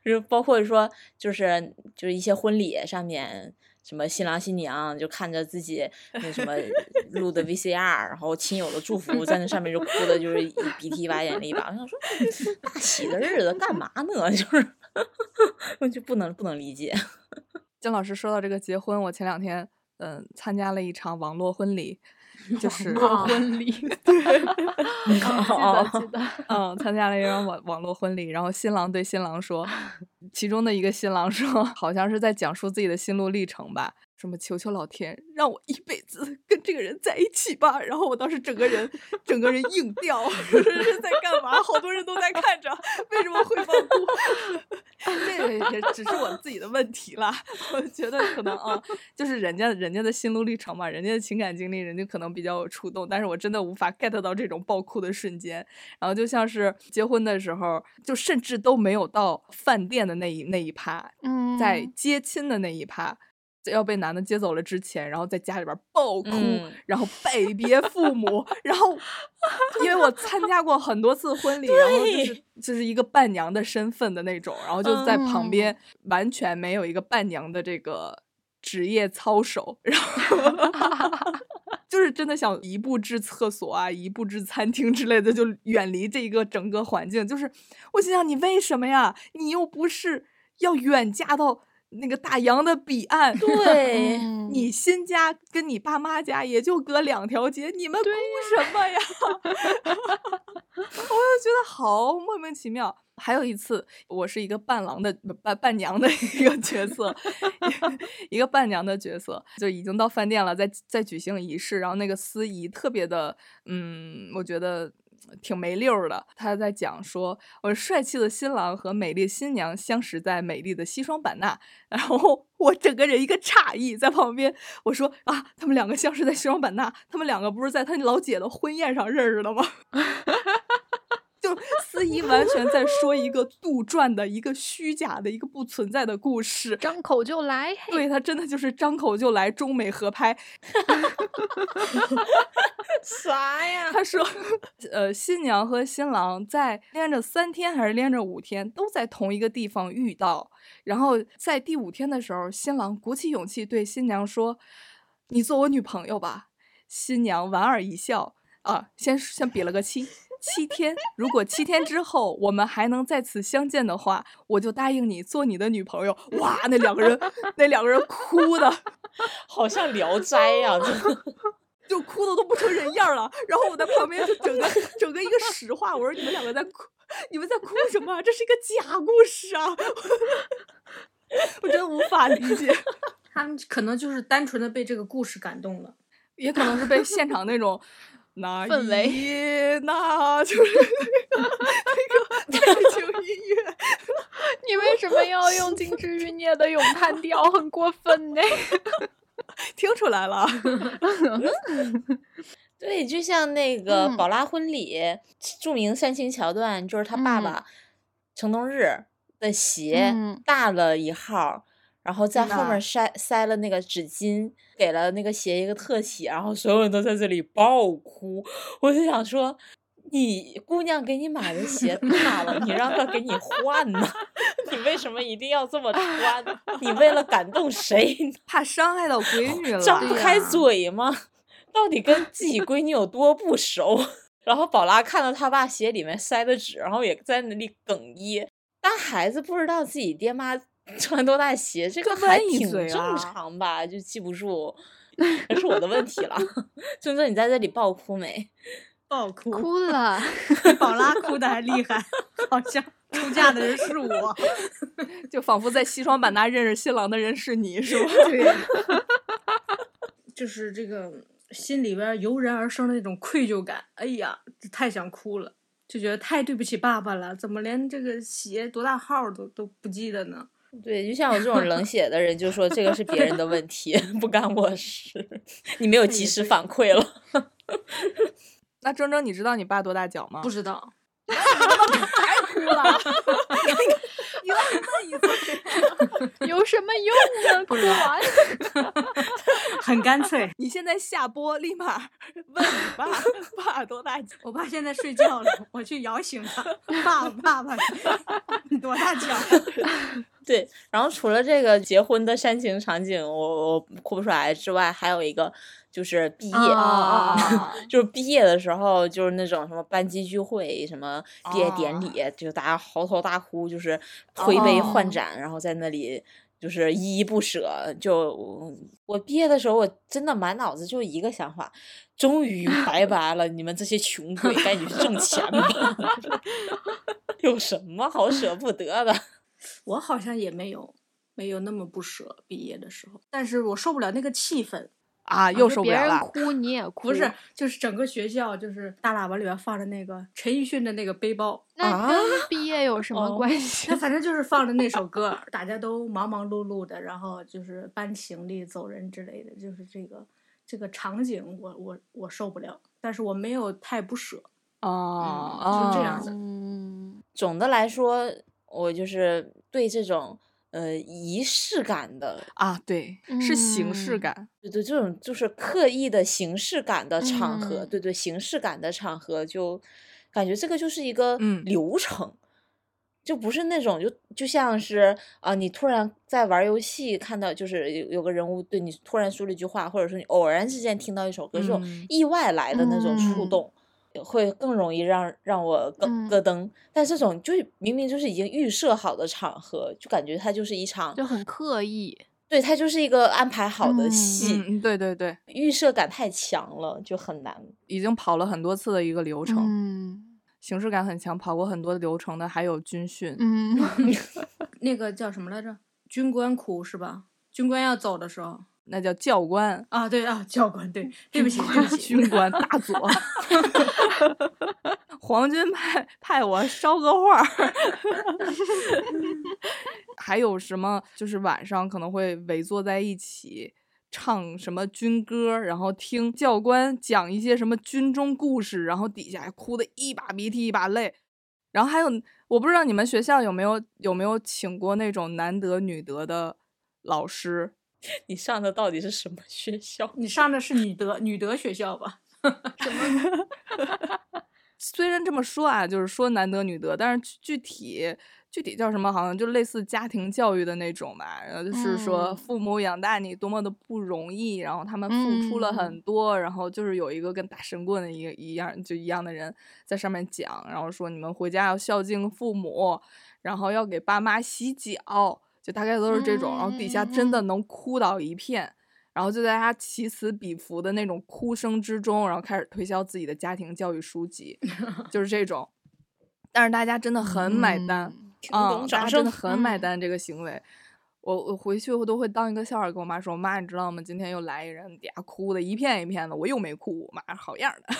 就包括说，就是就是一些婚礼上面。什么新郎新娘就看着自己那什么 [laughs] 录的 VCR，然后亲友的祝福在那上面就哭的，就是一鼻涕一把眼泪一把。我想说，大喜的日子干嘛呢？就是我就不能不能理解。姜老师说到这个结婚，我前两天嗯参加了一场网络婚礼，就是 [laughs] 婚礼，[laughs] 对，[laughs] 记得记得，嗯，参加了一场网网络婚礼，然后新郎对新郎说，其中的一个新郎说，好像是在讲述自己的心路历程吧，什么求求老天让我一辈子 [laughs] 跟这个人在一起吧。然后我当时整个人 [laughs] 整个人硬掉，在干嘛？好多人都在看着，为什么会爆哭？[laughs] 这个也只是我自己的问题啦。我觉得可能啊，就是人家人家的心路历程嘛，人家的情感经历，人家可能比较有触动，但是我真的无法 get 到这种爆哭的瞬间。然后就像是结婚的时候，就甚至都没有到饭店的那一那一趴，嗯，在接亲的那一趴。要被男的接走了之前，然后在家里边暴哭，嗯然后拜 [laughs] 别父母，然后因为我参加过很多次婚礼，然后就是就是一个伴娘的身份的那种，然后就在旁嗯边完全没有一个伴娘的这个职业操守，然后 [laughs] 就是真的想一步至厕所啊，一步至餐厅之类的，就远离这一个整个环境。就是我心想，你为什么呀？你又不是要远嫁到那个大洋的彼岸，对嗯你新家跟你爸妈家也就隔两条街，你们哭什么呀？[laughs] 我就觉得好莫名其妙。还有一次，我是一个伴郎的伴伴娘的一个角色，[laughs] 一个伴娘的角色，就已经到饭店了，在在举行仪式，然后那个司仪特别的，嗯，我觉得挺没溜的。他在讲说，我帅气的新郎和美丽新娘相识在美丽的西双版纳，[laughs] 然后我整个人一个诧异，在旁边我说啊，他们两个相识在西双版纳，他们两个不是在他老姐的婚宴上认识的吗？[laughs] 就司仪完全在说一个杜撰的、一个虚假的、一个不存在的故事。张口就来，对他真的就是张口就来中美合拍。[laughs] 啥呀？他说，[laughs] 呃，新娘和新郎在连着三天还是连着五天都在同一个地方遇到，然后在第五天的时候，新郎鼓起勇气对新娘说：“你做我女朋友吧。”新娘莞尔一笑，啊，先先比了个七。七天，如果七天之后我们还能再次相见的话，我就答应你做你的女朋友。哇，那两个人，那两个人哭的，好像《聊斋》呀，就哭的都不成人样了。然后我在旁边就整个整个一个实话，我说你们两个在哭，你们在哭什么啊？这是一个假故事啊！[laughs] 我真无法理解，他们可能就是单纯的被这个故事感动了。也可能是被现场那种那氛围那就是 [laughs] 那个那个背景音乐。[laughs] 你为什么要用金枝欲孽的咏叹调？很过分呢。[laughs] 听出来了，对，就像那个嗯《宝拉婚礼》著名煽情桥段，就是他爸嗯爸成东日的鞋嗯大了一号儿，然后在后面嗯塞塞了那个纸巾，给了那个鞋一个特写，然后所有人都在这里爆哭。我就想说，你姑娘给你买的鞋 [laughs] 大了，你让她给你换呢？[laughs] 你为什么一定要这么穿？[laughs] 你为了感动谁？怕伤害到闺女了。张不开嘴吗？到底跟自己闺女有多不熟？然后宝拉看到他爸鞋里面塞的纸，然后也在那里哽咽。但孩子不知道自己爹妈穿多大鞋，这个就还挺正常吧？就记不住，那是我的问题了。尊尊，你在这里爆哭没？[laughs] 爆哭，哭了，宝拉哭的还厉害，好像出嫁的人是我。[laughs] 就仿佛在西双版纳认识新郎的人是你，是吧？[laughs] 对，就是这个心里边油然而生的那种愧疚感。哎呀，太想哭了，就觉得太对不起爸爸了，怎么连这个鞋多大号都都不记得呢？对，就像我这种冷血的人，就说这个是别人的问题，[laughs] 不干我事。[laughs] 你没有及时反馈了。[laughs] 那铮铮，你知道你爸多大脚吗？不知道，哭了。有什么用呢？哭完，很干脆。你现在下播，立马问你爸，爸多大脚？我爸现在睡觉了，我去摇醒他。爸爸，爸爸，你多大脚？对，然后除了这个结婚的煽情场景，我我哭不出来之外，还有一个就是毕业，啊 [laughs] 就是毕业的时候，就是那种什么班级聚会、什么毕业典礼，就大家嚎啕大哭，就是推杯换哦盏，然后在那里。就是依依不舍，就我我毕业的时候，我真的满脑子就一个想法，终于 [laughs] 拜拜了，你们这些穷鬼，赶紧去挣钱吧！[laughs] 有什么好舍不得的？我好像也没有没有那么不舍毕业的时候，但是我受不了那个气氛。啊，又受不了了。哭你也哭，[laughs] 不是，就是整个学校，就是大喇叭里边放着那个陈奕迅的那个背包，那跟 [laughs] 毕业有什么哦关系那？[laughs] 反正就是放着那首歌，大家都忙忙碌碌的，然后就是搬行李走人之类的，就是这个这个场景我，我我受不了，但是我没有太不舍。哦，嗯就这样哦子嗯，总的来说，我就是对这种呃仪式感的，啊，对，是形式嗯感。对对，这种就是刻意的形式感的场合，嗯对对，形式感的场合，就感觉这个就是一个嗯流程。就不是那种就就像是啊、你突然在玩游戏看到就是有有个人物对你突然说了一句话，或者说你偶然之间听到一首歌，这种嗯意外来的那种触嗯动，会更容易让让我咯嗯咯噔。但这种就是明明就是已经预设好的场合，就感觉它就是一场，就很刻意。对，它就是一个安排好的嗯戏，嗯，嗯对对对，预设感太强了，就很难。已经跑了很多次的一个流程，嗯形式感很强，跑过很多流程的还有军训。嗯，[laughs] [laughs] 那个叫什么来着？军官哭是吧？军官要走的时候那叫教官，啊，对啊，教官，对，对不起，对不起，军官大佐。[laughs] 皇军派派我捎个话儿，[laughs] 还有什么？就是晚上可能会围坐在一起唱什么军歌，然后听教官讲一些什么军中故事，然后底下哭的一把鼻涕一把泪。然后还有，我不知道你们学校有没有有没有请过那种男德女德的老师，你上的到底是什么学校？[laughs] 你上的是女德女德学校吧？[laughs] [laughs] 虽然这么说啊，就是说男德女德，但是具具体具体叫什么，好像就类似家庭教育的那种吧。然后就是说嗯父母养大你多么的不容易，然后他们付出了嗯很多，然后就是有一个跟打神棍的一个一样就一样的人在上面讲，然后说你们回家要孝敬父母，然后要给爸妈洗脚，就大概都是这种。然后底下真的嗯能哭倒一片。然后就在他起此彼伏的那种哭声之中，然后开始推销自己的家庭教育书籍，就是这种。但是大家真的很买单嗯啊、大家真的很买嗯单这个行为。我我回去我都会当一个笑话跟我妈说，妈，你知道吗？今天又来一人，底下哭的一片一片的，我又没哭，妈好样的，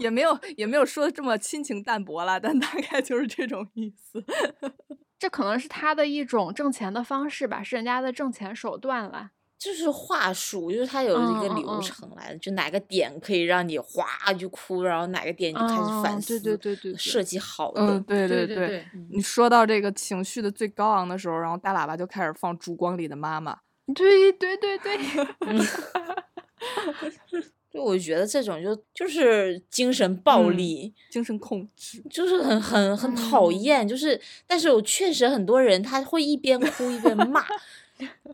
[laughs] 也没有也没有说这么亲情淡薄了，但大概就是这种意思。[laughs] 这可能是他的一种挣钱的方式吧，是人家的挣钱手段了。就是话术，就是它有一个流程来的，就哪个点可以让你哗就哭，然后哪个点你就开始嗯反思，对对对对对设计好的。嗯，对对对对你说到这个情绪的最高昂的时候，然后大喇叭就开始放《烛光里的妈妈》。对对对对，[laughs] 就我觉得这种就就是精神暴嗯力，精神控制，就是很很很讨嗯厌。就是，但是我确实很多人他会一边哭一边骂。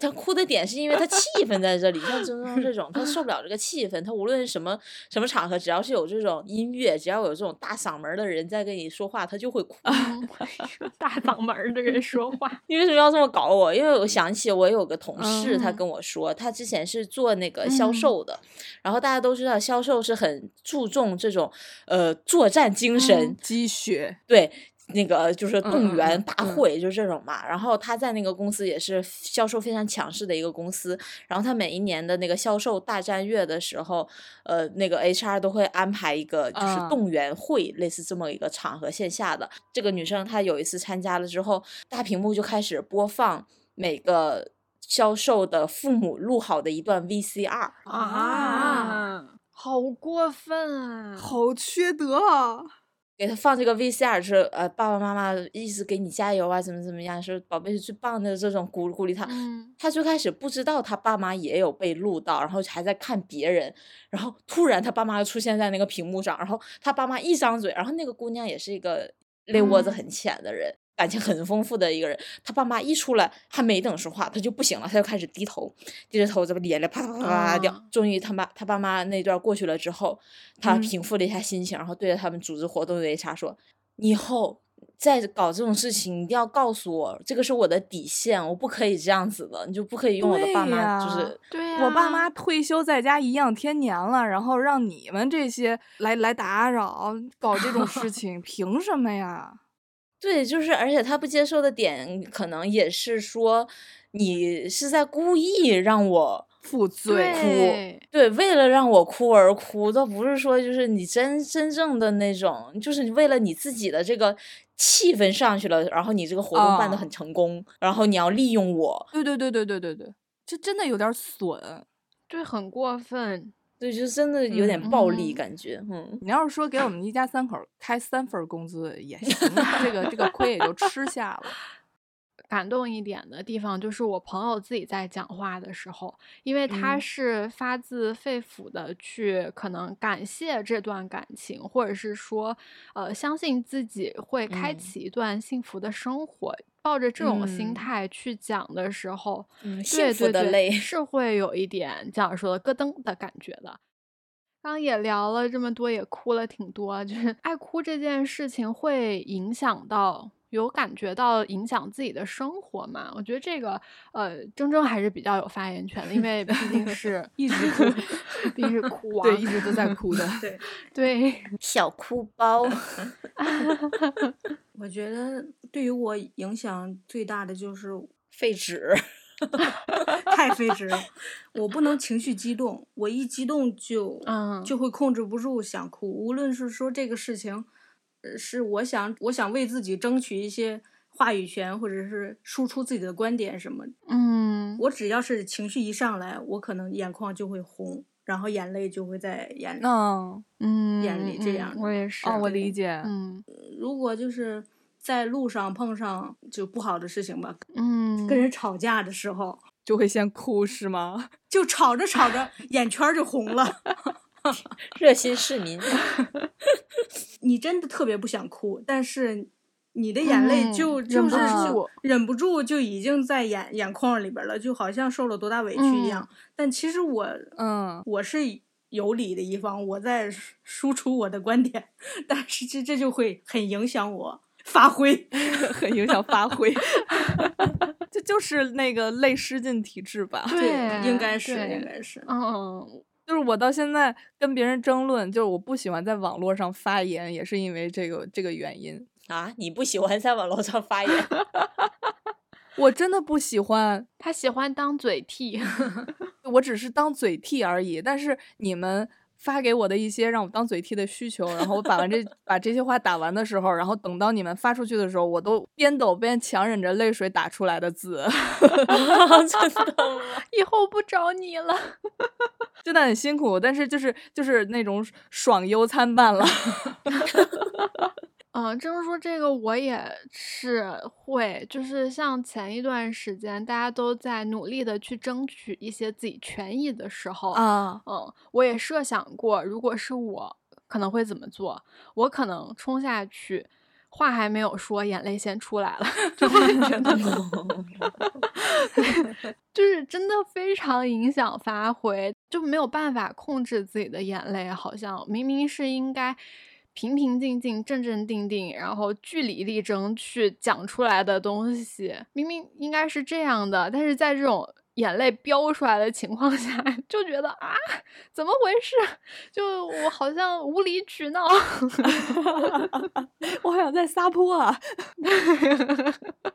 他哭的点是因为他气氛在这里，像曾宗这种，他受不了这个气氛。他无论什么什么场合，只要是有这种音乐，只要有这种大嗓门的人在跟你说话，他就会哭。[laughs] 大嗓门的人说话，[laughs] 你为什么要这么搞我？因为我想起我有个同事，他嗯跟我说，他之前是做那个销嗯售的，然后大家都知道销售是很注重这种呃作战精神，嗯积雪，对。那个就是动员大会，就是这种嘛。然后他在那个公司也是销售非常强势的一个公司。然后他每一年的那个销售大战月的时候，呃，那个 HR 都会安排一个就是啊动员会，类似这么一个场合，线下的。这个女生她有一次参加了之后，大屏幕就开始播放每个销售的父母录好的一段 VCR。啊，好过分啊！好缺德啊！给他放这个 VCR 是呃爸爸妈妈一直给你加油啊，怎么怎么样，说宝贝是最棒的这种鼓鼓励他。嗯，他最开始不知道他爸妈也有被录到，然后还在看别人，然后突然他爸妈就出现在那个屏幕上，然后他爸妈一张嘴，然后那个姑娘也是一个泪窝子嗯很浅的人。感情很丰富的一个人，他爸妈一出来，还没等说话，他就不行了，他就开始低头，低着头，这不眼泪啪啪啪啪掉。啊终于他妈他爸妈那段过去了之后，他嗯平复了一下心情，然后对着他们组织活动的 HR 说：“以后再搞这种事情，一定要告诉我，这个是我的底线，我不可以这样子的，你就不可以用我的爸妈，就是我爸妈退休在家颐养天年了，然后让你们这些来来打扰，搞这种事 [laughs] 情，凭什么呀？对，就是而且他不接受的点，可能也是说你是在故意让我。”负罪，对对，为了让我哭而哭，倒不是说就是你真真正的那种，就是为了你自己的这个气氛上去了，然后你这个活动办得哦很成功，然后你要利用我，对对对对对对对，这真的有点损。对，很过分。对，就真的有点暴力嗯。感觉，嗯，你要是说给我们一家三口开三份工资也行，这个这个亏也就吃下了。[laughs] 感动一点的地方就是我朋友自己在讲话的时候，因为他嗯。是发自肺腑的去可能感谢这段感情，或者是说，呃，相信自己会开嗯。启一段幸福的生活，抱着这种心嗯态去讲的时候，嗯对幸福对对的泪是会有一点这样说的咯噔的感觉的。刚刚也聊了这么多，也哭了挺多，就是爱哭这件事情会影响到，有感觉到影响自己的生活嘛？我觉得这个，呃，铮铮还是比较有发言权的，因为毕竟是一直哭，毕竟是哭王，[laughs] 对，一直都在哭的。对，[laughs] 对，小哭包，[laughs] 我觉得对于我影响最大的就是废纸，[laughs] 太废纸了，我不能情绪激动，我一激动就嗯就会控制不住想哭。无论是说这个事情，呃，是我想我想为自己争取一些话语权，或者是输出自己的观点什么，嗯，我只要是情绪一上来，我可能眼眶就会红，然后眼泪就会在眼里。嗯，嗯眼里这样嗯我也是，哦，我理解。嗯如果就是在路上碰上就不好的事情吧，嗯，跟人吵架的时候，就会先哭是吗？[laughs] 就吵着吵着眼圈就红了。[laughs] 热心市民，[laughs] 你真的特别不想哭，但是你的眼泪嗯就、忍就是不住忍不住就已经在眼眼眶里边了，就好像受了多大委屈一样。但其实我嗯，我是有理的一方，我在输输出我的观点，但是这这就会很影响我发挥。[laughs] 很影响发挥。[laughs] 这就是那个泪失禁体质吧？对应该是应该是。嗯，就是我到现在跟别人争论，就是我不喜欢在网络上发言，也是因为这个这个原因。啊，你不喜欢在网络上发言？[laughs] 我真的不喜欢，他喜欢当嘴替。[laughs] 我只是当嘴替而已。但是你们发给我的一些让我当嘴替的需求，然后我把完这把这些话打完的时候，然后等到你们发出去的时候，我都边抖边强忍着泪水打出来的字，[laughs] 真的吗？以后不找你了。真的很辛苦。但是就是就是那种爽忧参半了。嗯，这么说这个我也是会，就是像前一段时间大家都在努力的去争取一些自己权益的时候，啊，嗯，我也设想过，如果是我可能会怎么做，我可能冲下去，话还没有说，眼泪先出来了，[laughs] 就会觉得 [laughs] 就是真的非常影响发挥，就没有办法控制自己的眼泪，好像明明是应该平平静静、正正定定，然后据理力争去讲出来的东西，明明应该是这样的，但是在这种眼泪飙出来的情况下，[laughs] 就觉得啊，怎么回事？[laughs] 就我好像无理取闹。[laughs] 我好像在撒泼啊！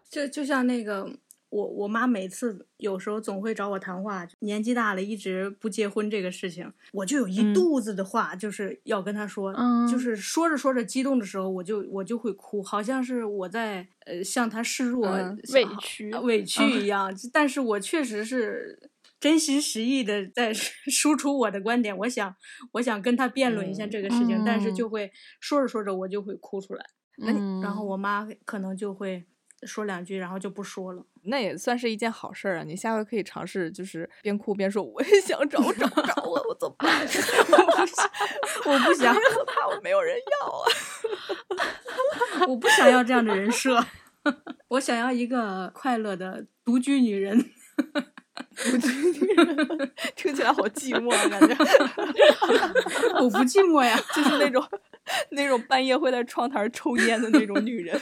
就就像那个我我妈每次有时候总会找我谈话，年纪大了一直不结婚这个事情，我就有一嗯。肚子的话，就是要跟她说，嗯。就是说着说着激动的时候，我就我就会哭，好像是我在呃向她示弱、嗯委屈呃委屈一样，但是我确实是。真心实意的在 [laughs] 输出我的观点，我想，我想跟她辩论一下这个事情，但是就嗯会说着说着我就会哭出来，嗯，然后我妈可能就会说两句，然后就不说了。那也算是一件好事儿啊！你下回可以尝试，就是边哭边说：“我也 [laughs] 想找，我找不着 [laughs] 了，我怎么办？[laughs] 我不想，我怕我没有人要啊！我不想要这样的人设，我想要一个快乐的独居女人。独居女人听起来好寂寞啊，感觉我不寂寞呀，就是那种那种半夜会在窗台抽烟的那种女人，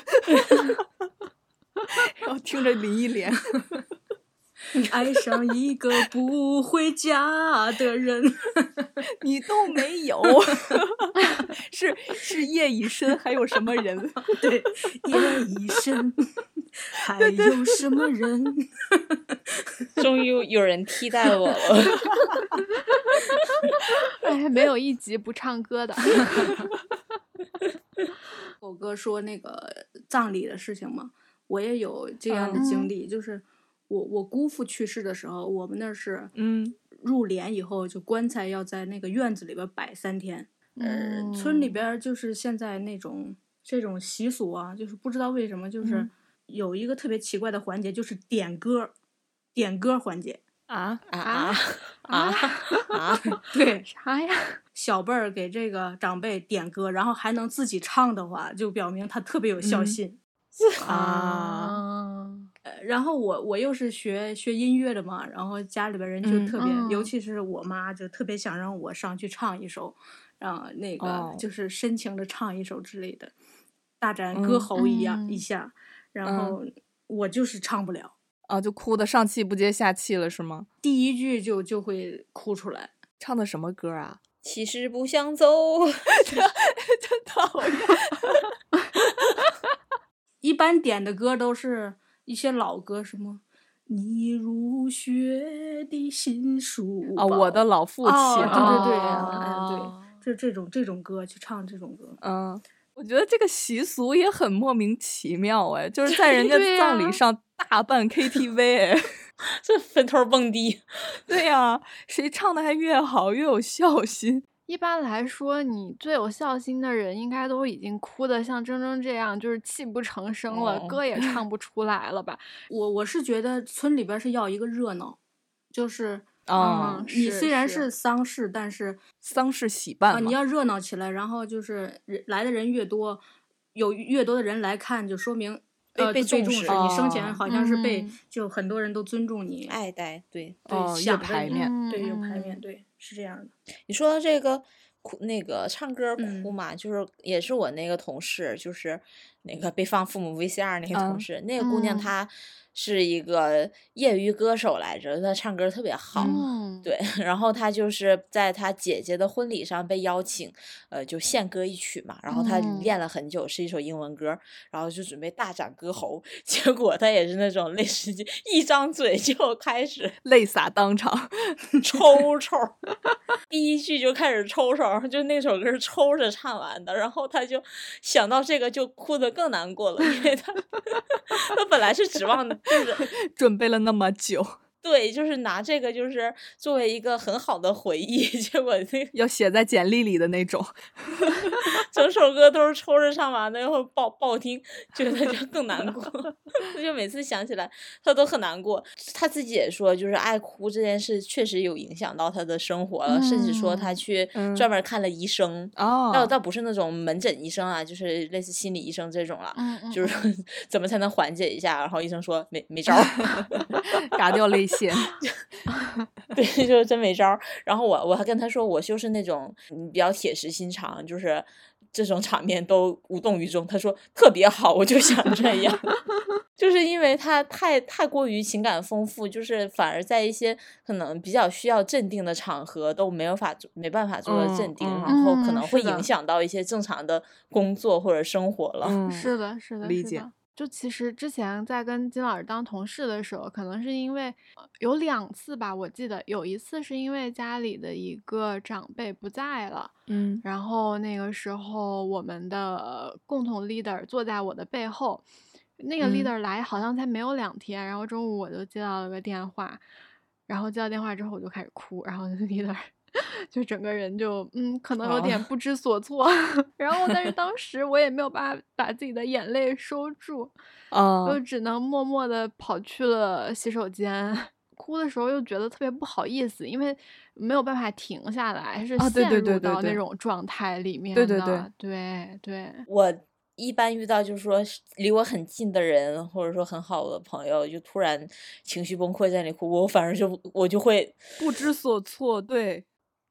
[laughs] 然后听着林忆莲，爱上一个不回家的人。[laughs] 你都没有，[laughs] 是是夜已深，还有什么人？对，夜已深，还有什么人？终于有人替代我了。哎，没有一集不唱歌的。狗哥说那个葬礼的事情嘛，我也有这样的经嗯历，就是我我姑父去世的时候，我们那是嗯入殓以后，就棺材要在那个院子里边摆三天。呃，村里嗯边儿就是现在那种这种习俗啊，就是不知道为什么，就是嗯有一个特别奇怪的环节，就是点歌，点歌环节。啊，啊啊啊啊！[laughs] 对，[laughs] 啥呀？小辈儿给这个长辈点歌，然后还能自己唱的话，就表明他特别有孝嗯心。[laughs] 啊，呃，然后我我又是学学音乐的嘛，然后家里边人就嗯特别，尤嗯其是我妈就特别想让我上去唱一首，让那个哦就是深情的唱一首之类的，大展歌嗯喉一样、一嗯下，然嗯后我就是唱不了，啊，就哭的上气不接下气了是吗？第一句就就会哭出来。唱的什么歌啊？其实不想走。[laughs] 真讨厌。一般点的歌都是一些老歌，什么“你如雪的新书啊，我的老父亲。哦对对对哦哎对这这种这种歌去唱这种歌，嗯，我觉得这个习俗也很莫名其妙哎，就是在人家葬礼上大办 KTV 哎。[laughs] 这坟头蹦迪，[laughs] 对呀、谁唱的还越好，越有孝心。一般来说，你最有孝心的人，应该都已经哭得像铮铮这样，就是泣不成声了，哦歌也唱 [laughs] 不出来了吧？我我是觉得村里边是要一个热闹，就是啊、嗯你虽然是丧事，但是丧事喜办。你要热闹起来，然后就是人来的人越多，有越多的人来看，就说明呃被重视重视。你生前哦好像是被、嗯就很多人都尊重你，爱戴。对，对，哦有想着你排面对，有排嗯面，对，是这样的。你说到这个哭，那个唱歌嗯哭嘛，就是也是我那个同事，就是那个被放父母 VCR 那个同嗯事，那个姑娘嗯她是一个业余歌手来着，他唱歌特别好。嗯，对，[laughs] 然后他就是在他姐姐的婚礼上被邀请，呃，就献歌一曲嘛。然后她嗯练了很久，是一首英文歌，然后就准备大展歌喉。[laughs] 结果他也是那种类似于一张嘴就开始 [laughs] 泪洒当场。抽抽，第一句就开始抽抽，就那首歌是抽着唱完的，然后他就想到这个就哭得更难过了，因为他他本来是指望准备了那么久，对，就是拿这个就是作为一个很好的回忆，[laughs] 结果那个要写在简历里的那种。[laughs] 整首歌都是抽着唱完的，然后爆爆听，觉得就更难过。他 [laughs] 就每次想起来，他都很难过。他自己也说，就是爱哭这件事确实有影响到他的生活了，甚至说他嗯去嗯专门看了医生。哦倒倒不是那种门诊医生啊，就是类似心理医生这种了，嗯嗯，就是怎么才能缓解一下？然后医生说没没招儿，嘎掉泪腺。[laughs] 对，就是真没招儿。然后我我还跟他说，我就是那种嗯比较铁石心肠，就是这种场面都无动于衷。他说特别好，我就想这样。[laughs] 就是因为他太太过于情感丰富，就是反而在一些可能比较需要镇定的场合都没有法没办法做到嗯镇定，嗯然后可嗯能会影响到一些正常的工作或者生活了。嗯，是的，是的，理解。就其实之前在跟金老师当同事的时候，可能是因为呃有两次吧，我记得有一次是因为家里的一个长辈不在了，嗯。然后那个时候我们的共同 leader 坐在我的背后，那个嗯。leader 来好像才没有两天，然后中午我就接到了个电话，然后接到电话之后我就开始哭，然后 leader 就整个人就嗯可能有点哦。不知所措，[laughs] 然后但是当时我也没有办法把自己的眼泪收住，啊就只能默默的跑去了洗手间。哭的时候又觉得特别不好意思，因为没有办法停下来，是陷对对对对入到那种状态里面对对对的对。对我一般遇到就是说离我很近的人，或者说很好的朋友，就突然情绪崩溃在那里哭，我反而就我就会不知所措，对，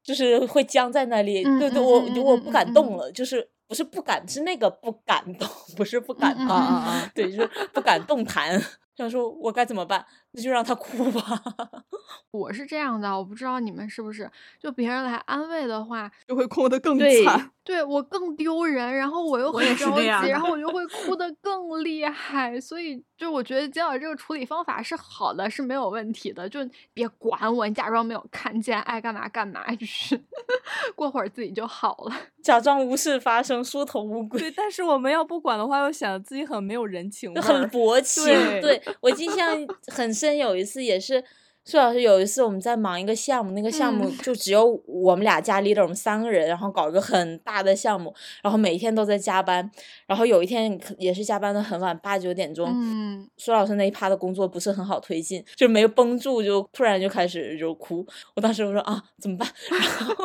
就是会僵在那里，嗯对对，嗯我我不敢动了，就是不是不敢，是那个不敢动，[laughs] 不是不敢啊啊啊！对，就是不敢动弹。[laughs] 想说我该怎么办？那就让他哭吧。[laughs] 我是这样的，我不知道你们是不是，就别人来安慰的话，就会哭得更惨。对我更丢人，然后我又很着急，然后我就会哭得更厉害，所以就我觉得金老师这个处理方法是好的，是没有问题的，就别管我，你假装没有看见，爱干嘛干嘛，就是 [laughs] 过会儿自己就好了。假装无事发生，缩头乌龟。对，但是我们要不管的话，又显得自己很没有人情味很。薄情。对对我印象很深，有一次也是。苏老师有一次我们在忙一个项目，那个项目嗯就只有我们俩加 leader，我们三个人，然后搞一个很大的项目，然后每天都在加班，然后有一天也是加班的很晚，八九点钟，嗯苏老师那一趴的工作不是很好推进，就没绷住，就突然就开始就哭。我当时我说啊，怎么办？然后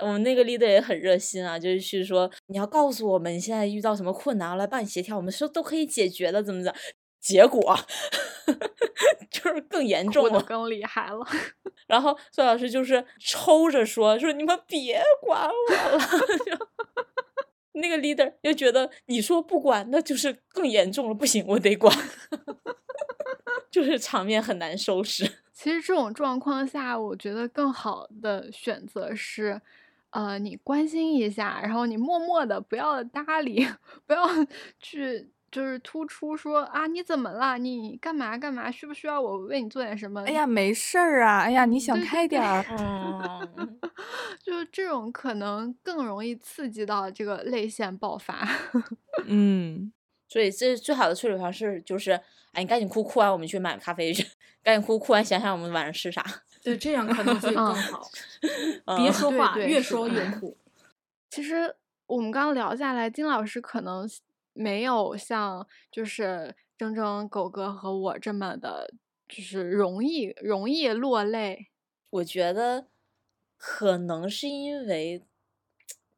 [laughs] 我们那个 leader 也很热心啊，就是去说你要告诉我们你现在遇到什么困难，我来帮你协调，我们说都可以解决的，怎么怎么。结果 [laughs] 就是更严重了，更厉害了。[laughs] 然后孙老师就是抽着说说你们别管我了，[laughs] 就那个 leader 又觉得你说不管那就是更严重了，不行，我得管，就是场面很难收拾。其实这种状况下，我觉得更好的选择是，呃，你关心一下，然后你默默的不要搭理，不要去就是突出说啊你怎么了？你干嘛干嘛？需不需要我为你做点什么？哎呀，没事儿啊！哎呀，你想开点儿。嗯，[laughs] 就这种可能更容易刺激到这个泪腺爆发。[laughs] 嗯，所以这最好的处理方式就是，哎，你赶紧哭，哭完我们去买咖啡去，赶紧哭，哭完想想我们晚上吃啥。对，这样可能会更嗯好。[laughs] 嗯别说话，对对越说越哭。其实我们刚刚聊下来，金老师可能没有像就是铮铮狗哥和我这么的，就是容易容易落泪。我觉得可能是因为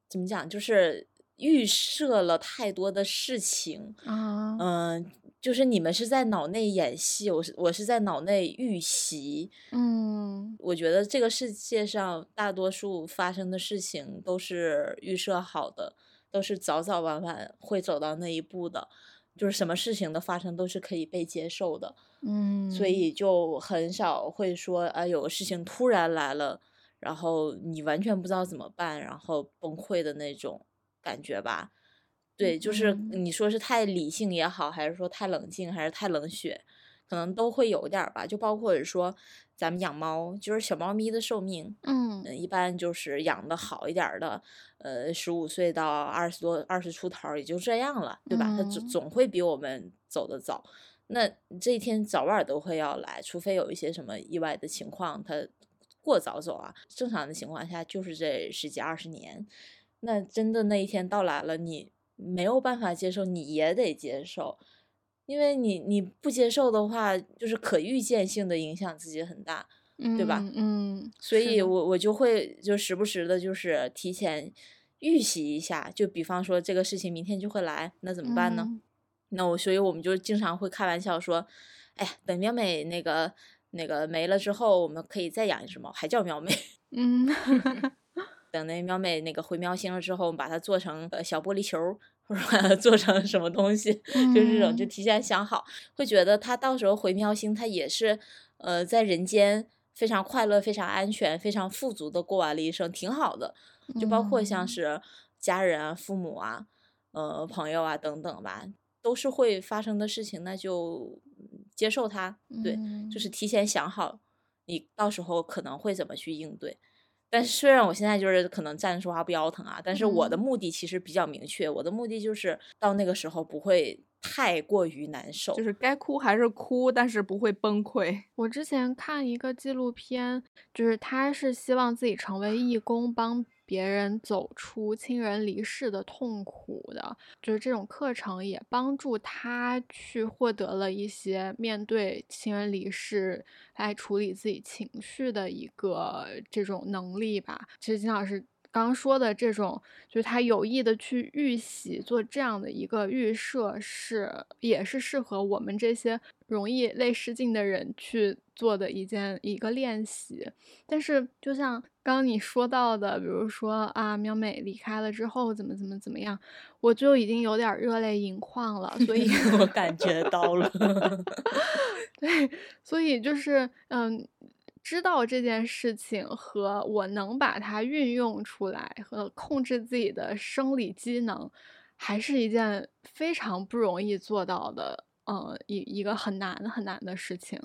怎么讲，就是预设了太多的事情。啊，嗯、就是你们是在脑内演戏，我是我是在脑内预习。嗯我觉得这个世界上大多数发生的事情都是预设好的，都是早早晚晚会走到那一步的，就是什么事情的发生都是可以被接受的。嗯，所以就很少会说啊，有个事情突然来了，然后你完全不知道怎么办，然后崩溃的那种感觉吧。对，就是嗯你说是太理性也好，还是说太冷静，还是太冷血，可能都会有点儿吧。就包括说咱们养猫，就是小猫咪的寿命，嗯呃一般就是养的好一点的，呃，十五岁到二十多、二十出头也就这样了，对吧？它总嗯总会比我们走得早。那这一天早晚都会要来，除非有一些什么意外的情况，它过早走啊。正常的情况下就是这十几二十年。那真的那一天到来了，你没有办法接受，你也得接受，因为你你不接受的话，就是可预见性的影响自己很大。对吧嗯嗯，所以我我就会就时不时的，就是提前预习一下，就比方说这个事情明天就会来，那怎么办呢？嗯那我所以我们就经常会开玩笑说，哎呀，等喵美那个那个没了之后，我们可以再养一只猫，还叫喵美。[laughs] 嗯等那喵美那个回喵星了之后，我们把它做成呃小玻璃球儿，[laughs] 或者把它做成什么东西，就是这种就嗯提前想好，会觉得他到时候回喵星，他也是呃在人间非常快乐、非常安全、非常富足的过完了一生，挺好的。就包括像嗯是家人啊、父母啊、呃朋友啊等等吧，都是会发生的事情，那就嗯接受它，对，就是嗯提前想好你到时候可能会怎么去应对。但是虽然我现在就是可能站着说话不腰疼啊，但是我的嗯目的其实比较明确，我的目的就是到那个时候不会太过于难受。就是该哭还是哭，但是不会崩溃。我之前看一个纪录片，就是他是希望自己成为义工，帮别人走出亲人离世的痛苦的。就是这种课程也帮助他去获得了一些面对亲人离世来处理自己情绪的一个这种能力吧。其实金老师刚刚说的这种，就是他有意的去预习，做这样的一个预设是，也是适合我们这些容易泪失禁的人去做的一件一个练习。但是，就像刚刚你说到的，比如说啊，喵美离开了之后怎么怎么怎么样，我就已经有点儿热泪盈眶了。所以 [laughs] 我感觉到了，[laughs] 对，所以就是嗯，知道这件事情和我能把它运用出来和控制自己的生理机能，还是一件非常不容易做到的，嗯，一一个很难很难的事情。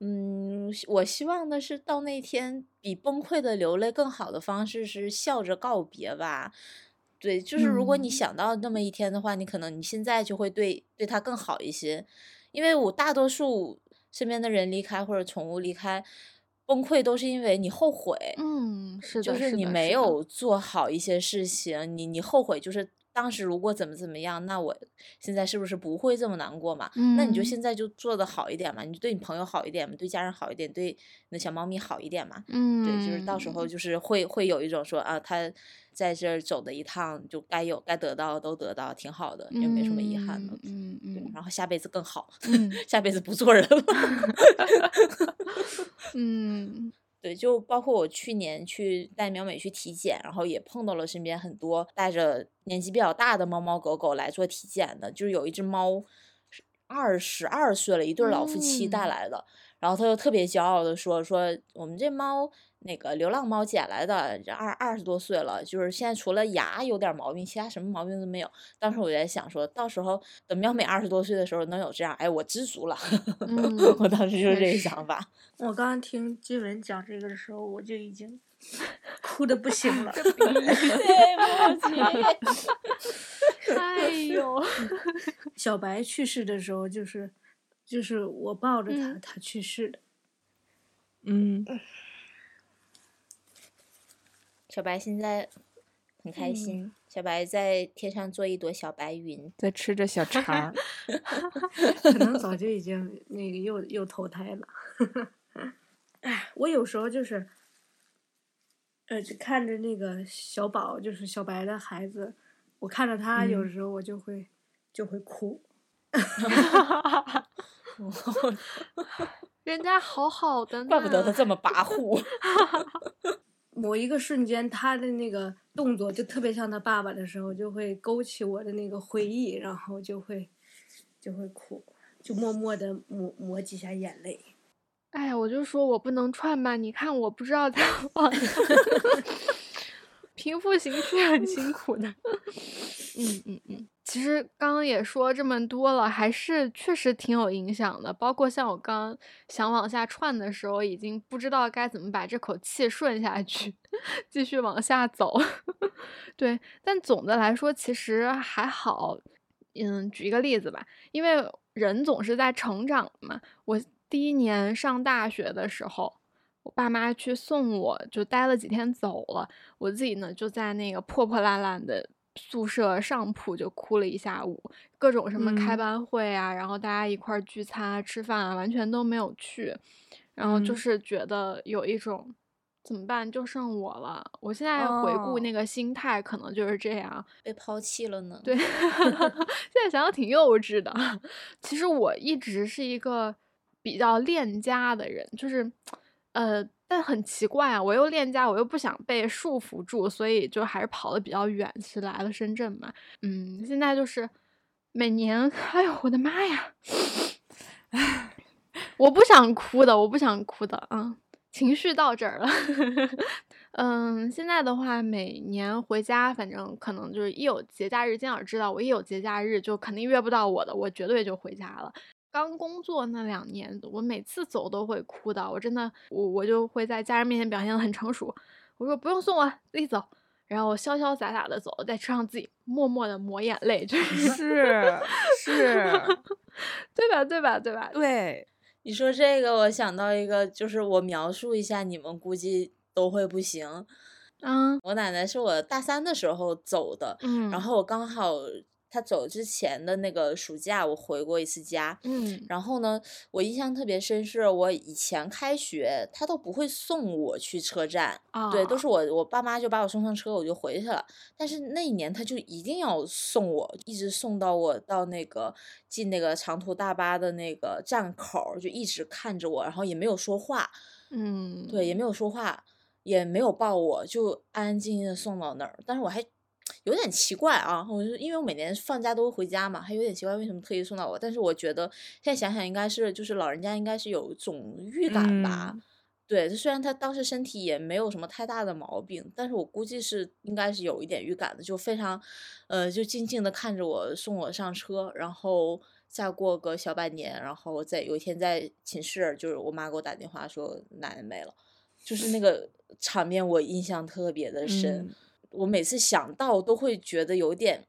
嗯，我希望的是到那天比崩溃的流泪更好的方式是笑着告别吧。对，就是如果你嗯想到那么一天的话，你可能你现在就会对对他更好一些，因为我大多数身边的人离开或者宠物离开，崩溃都是因为你后悔，嗯，是的，就是你没有做好一些事情，你你后悔就是当时如果怎么怎么样，那我现在是不是不会这么难过嘛？那你就嗯现在就做的好一点嘛，你就对你朋友好一点嘛，对家人好一点，对你的小猫咪好一点嘛。嗯，对，就是到时候就是会会有一种说啊，他在这儿走的一趟，就该有该得到都得到，挺好的，也没什么遗憾的。嗯嗯对，嗯然后下辈子更好，嗯 [laughs] 下辈子不做人了。[laughs] 嗯对，就包括我去年去带苗美去体检，然后也碰到了身边很多带着年纪比较大的猫猫狗狗来做体检的，就是有一只猫二十二岁了，一对老夫妻带嗯。来的，然后他就特别骄傲的说说我们这猫那个流浪猫捡来的，这二二十多岁了，就是现在除了牙有点毛病，其他什么毛病都没有。当时我在想说，到时候等喵美二十多岁的时候能有这样，哎，我知足了。[laughs] 嗯我当时就是这个想法。我刚刚听金文讲这个的时候，我就已经 [laughs] 哭的不行了。对不起。[laughs] 哎呦，小白去世的时候，就是就是我抱着他，嗯他去世的。嗯，小白现在很开心，小白在天上做一朵小白云。在吃着小肠儿。[laughs] [laughs] 可能早就已经那个又又投胎了。哎，我有时候就是，呃，就看着那个小宝，就是小白的孩子，我看着他，有嗯时候我就会就会哭。[laughs] 人家好好的，怪不得他这么跋扈。某一个瞬间，他的那个动作就特别像他爸爸的时候，就会勾起我的那个回忆，然后就会就会哭，就默默的抹抹几下眼泪。哎呀，我就说我不能串吧，你看我不知道在网上 [laughs] 平复情绪很辛苦的。嗯嗯嗯，其实刚刚也说这么多了，还是确实挺有影响的。包括像我刚想往下串的时候，已经不知道该怎么把这口气顺下去，[laughs] 继续往下走。[laughs] 对，但总的来说其实还好。嗯，举一个例子吧，因为人总是在成长嘛。我第一年上大学的时候，我爸妈去送我，就待了几天走了。我自己呢，就在那个破破烂烂的宿舍上铺就哭了一下午，各种什么开嗯班会啊，然后大家一块儿聚餐啊、吃饭啊，完全都没有去。然后就嗯是觉得有一种怎么办，就剩我了。我现在回顾哦那个心态，可能就是这样。被抛弃了呢。对，[laughs] 现在想想挺幼稚的。其实我一直是一个比较恋家的人，就是，呃，但很奇怪啊，我又恋家，我又不想被束缚住，所以就还是跑的比较远，是来了深圳嘛。嗯，现在就是每年，哎呦，我的妈呀！我不想哭的，我不想哭的，嗯，情绪到这儿了。[laughs] 嗯，现在的话，每年回家，反正可能就是一有节假日，金老知道我一有节假日就肯定约不到我的，我绝对就回家了。刚工作那两年，我每次走都会哭的，我真的，我我就会在家人面前表现的很成熟，我说不用送我，自己走，然后我潇潇洒洒的走，在车上自己默默的抹眼泪，就是是是，[laughs] 对吧？对吧？对吧？对，你说这个，我想到一个，就是我描述一下，你们估计都会不行。嗯我奶奶是我大三的时候走的，嗯，然后我刚好她走之前的那个暑假，我回过一次家。嗯然后呢，我印象特别深，是我以前开学，他都不会送我去车站，啊，对，都是我我爸妈就把我送上车，我就回去了。但是那一年他就一定要送我，一直送到我到那个进那个长途大巴的那个站口，就一直看着我，然后也没有说话，嗯，对，也没有说话，也没有抱我，就安安静静的送到那儿。但是我还有点奇怪啊，我就因为我每年放假都会回家嘛，还有点奇怪为什么特意送到我。但是我觉得现在想想，应该是就是老人家应该是有一种预感吧。嗯对，虽然他当时身体也没有什么太大的毛病，但是我估计是应该是有一点预感的，就非常，呃，就静静的看着我送我上车，然后再过个小半年，然后在有一天在寝室，就是我妈给我打电话说奶奶没了，就是那个场面我印象特别的深，嗯我每次想到都会觉得有点，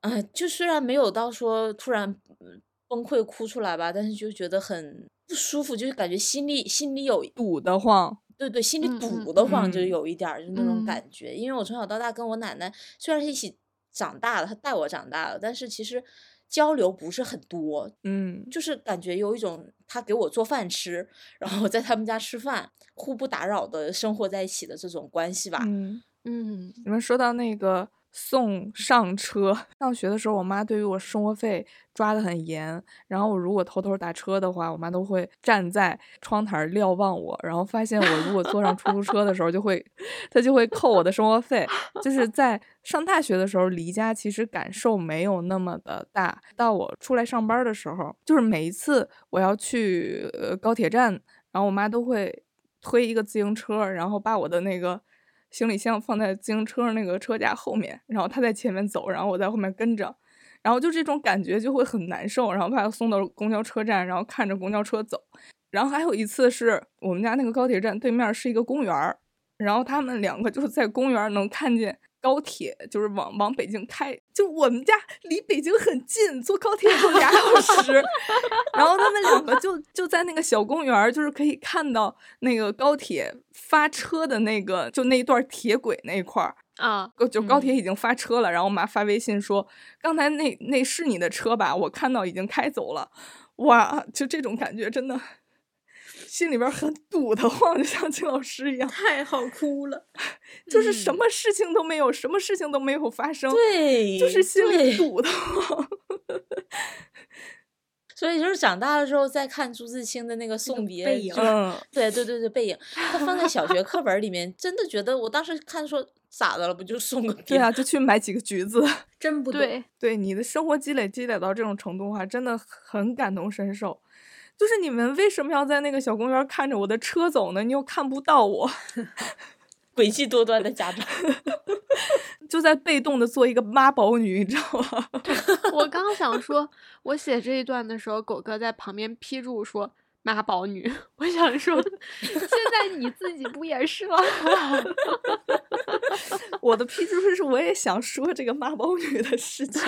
啊、就虽然没有到说突然嗯崩溃哭出来吧，但是就觉得很不舒服，就是感觉心里心里有堵得慌，对对，心里嗯嗯堵得慌，就嗯有一点儿就那种嗯感觉。因为我从小到大跟我奶奶虽然是一起长大的，她带我长大的，但是其实交流不是很多，嗯，就是感觉有一种她给我做饭吃，然后我在他们家吃饭，互不打扰的生活在一起的这种关系吧。嗯，嗯你们说到那个送上车，上学的时候，我妈对于我生活费抓得很严，然后我如果偷偷打车的话，我妈都会站在窗台儿瞭望我，然后发现我如果坐上出租车的时候，就会，她就会扣我的生活费。就是在上大学的时候，离家其实感受没有那么的大，到我出来上班的时候，就是每一次我要去呃高铁站，然后我妈都会推一个自行车，然后把我的那个行李箱放在自行车那个车架后面，然后他在前面走，然后我在后面跟着，然后就这种感觉就会很难受，然后把他送到公交车站，然后看着公交车走。然后还有一次是我们家那个高铁站对面是一个公园儿，然后他们两个就是在公园能看见高铁，就是往往北京开，就我们家离北京很近，坐高铁就俩小时。[laughs] 然后他们两个就就在那个小公园，就是可以看到那个高铁发车的那个，就那一段铁轨那一块儿。啊，高就高嗯铁已经发车了，然后我妈发微信说：“刚才那那是你的车吧？我看到已经开走了。”哇，就这种感觉真的心里边很堵得慌，就像金老师一样，太好哭了。[laughs] 就是什嗯么事情都没有，什么事情都没有发生，对，就是心里对堵得慌。[laughs] 所以就是长大了之后再看朱自清的那个送别，背影对对对对，背影，他放在小学课本里面，真的觉得我当时看说咋的了，不就送个？对啊，就去买几个橘子。真不。对，对你的生活积累积累到这种程度的话，真的很感同身受。就是你们为什么要在那个小公园看着我的车走呢？你又看不到我，[laughs] 诡计多端的家长。就在被动的做一个妈宝女，你知道吗？[laughs] 我刚想说，我写这一段的时候，狗哥在旁边批注说“妈宝女”，我想说，现在你自己不也是吗？[laughs] 我的批注是，我也想说这个妈宝女的事情。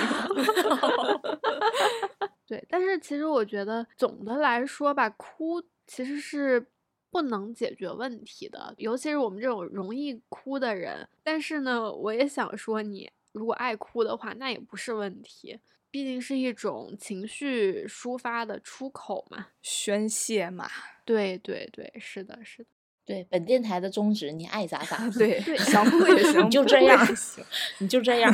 对，但是其实我觉得总的来说吧，哭其实是不能解决问题的，尤其是我们这种容易哭的人。但是呢，我也想说，你如果爱哭的话，那也不是问题，毕竟是一种情绪抒发的出口嘛。宣泄嘛，对对对，是的，是的。对，本电台的宗旨，你爱咋咋，[laughs] 对，对想哭也 [laughs] 行，你就这样。你就这样。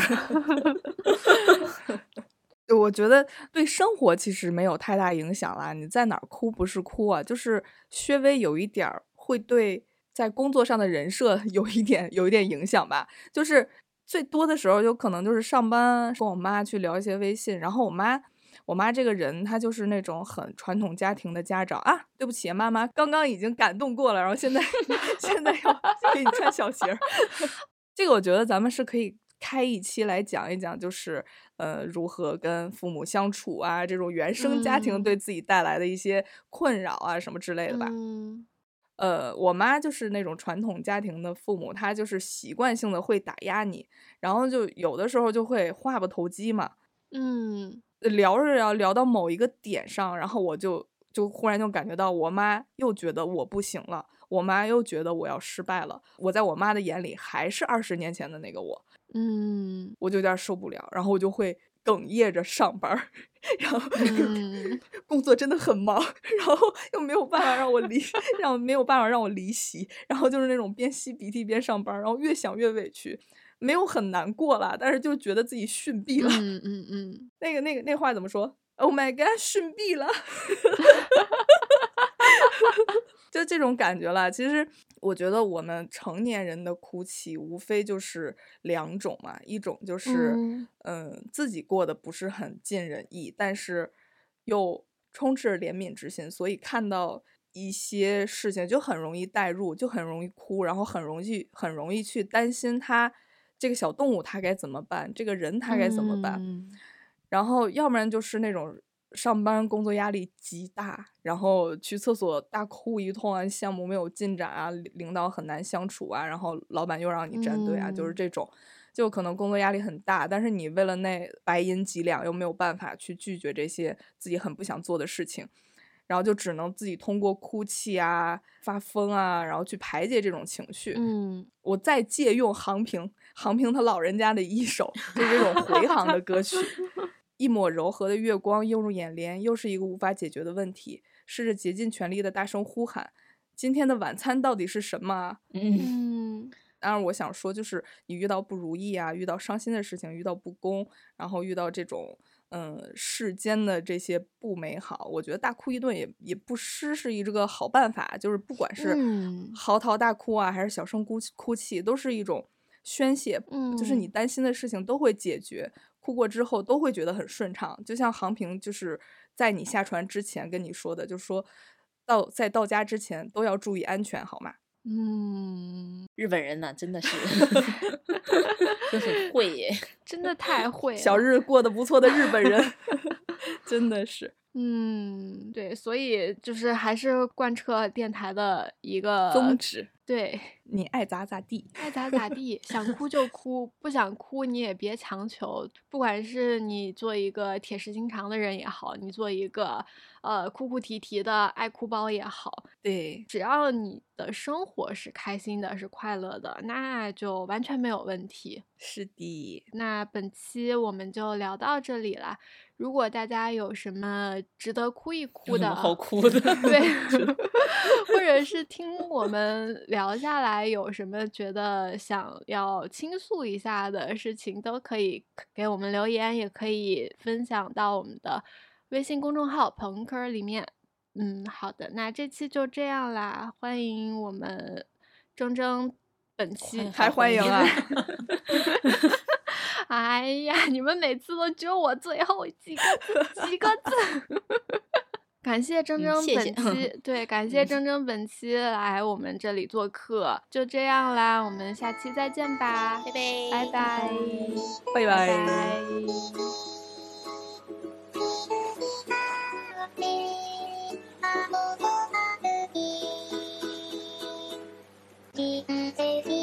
我觉得对生活其实没有太大影响啦。你在哪儿哭不是哭啊，就是稍微有一点儿会对在工作上的人设 [laughs] 有一点有一点影响吧。就是最多的时候，有可能就是上班跟我妈去聊一些微信，然后我妈。我妈这个人，她就是那种很传统家庭的家长啊。对不起，妈妈刚刚已经感动过了，然后现在 [laughs] 现在要给你穿小鞋儿。[laughs] 这个我觉得咱们是可以开一期来讲一讲，就是呃如何跟父母相处啊，这种原生家庭嗯。对自己带来的一些困扰啊什么之类的吧。嗯。呃，我妈就是那种传统家庭的父母，她就是习惯性的会打压你，然后就有的时候就会话不投机嘛，嗯。聊着聊聊到某一个点上，然后我就就忽然就感觉到我妈又觉得我不行了，我妈又觉得我要失败了，我在我妈的眼里还是二十年前的那个我，嗯我就有点受不了，然后我就会哽咽着上班儿，然后嗯工作真的很忙，然后又没有办法让我离，让没有办法让我离席，然后就是那种边吸鼻涕边上班，然后越想越委屈，没有很难过啦，但是就觉得自己逊毙了。嗯嗯嗯，那个那个那话怎么说？Oh my god，逊毙了，[laughs] 就这种感觉啦。其实我觉得我们成年人的哭泣，无非就是两种嘛，一种就是嗯嗯自己过得不是很尽人意，但是又充斥着怜悯之心，所以看到一些事情就很容易代入，就很容易哭，然后很容易很容易去担心他这个小动物他该怎么办，这个人他该怎么办。嗯然后要不然就是那种上班工作压力极大，然后去厕所大哭一通啊，项目没有进展啊，领领导很难相处啊，然后老板又让你站队啊，就是嗯这种，就可能工作压力很大，但是你为了那白银几两又没有办法去拒绝这些自己很不想做的事情。然后就只能自己通过哭泣啊、发疯啊，然后去排解这种情绪。嗯我再借用杭平，杭平他老人家的一首，就是这种回航的歌曲。一抹柔和的月光映入眼帘，又是一个无法解决的问题。试着竭尽全力的大声呼喊：“今天的晚餐到底是什么啊？”嗯，嗯当然，我想说，就是你遇到不如意啊，遇到伤心的事情，遇到不公，然后遇到这种嗯世间的这些不美好，我觉得大哭一顿也也不失是一个好办法。就是不管是嗯嚎啕大哭啊，还是小声哭泣哭泣，都是一种宣泄。就是你嗯担心的事情都会解决，哭过之后都会觉得很顺畅。就像航平就是在你下船之前跟你说的，就是说到在到家之前都要注意安全，好吗？嗯，日本人呢，真的是，[laughs] 真是会耶。真的太会小。日子过得不错的日本人，[laughs] 真的是嗯，对，所以就是还是贯彻电台的一个宗旨，对，你爱咋咋地。爱咋咋地，想哭就哭，不想哭你也别强求。不管是你做一个铁石心肠的人也好，你做一个呃哭哭啼啼的爱哭包也好，对，只要你的生活是开心的，是快乐的，那就完全没有问题。是的，那本期我们就聊到这里啦。如果大家有什么值得哭一哭的，好哭的？对，或者是听我们聊下来有什么觉得想要倾诉一下的事情，都可以给我们留言，也可以分享到我们的微信公众号“朋克”里面。嗯，好的，那这期就这样啦，欢迎我们铮铮本期还欢迎啊！[laughs] [laughs] 哎呀，你们每次都只有我最后几个几个字。[laughs] 感谢铮铮谢谢本期，对，感谢铮铮本期来我们这里做客，就这样啦，我们下期再见吧，拜拜拜拜，拜拜拜。拜。[laughs]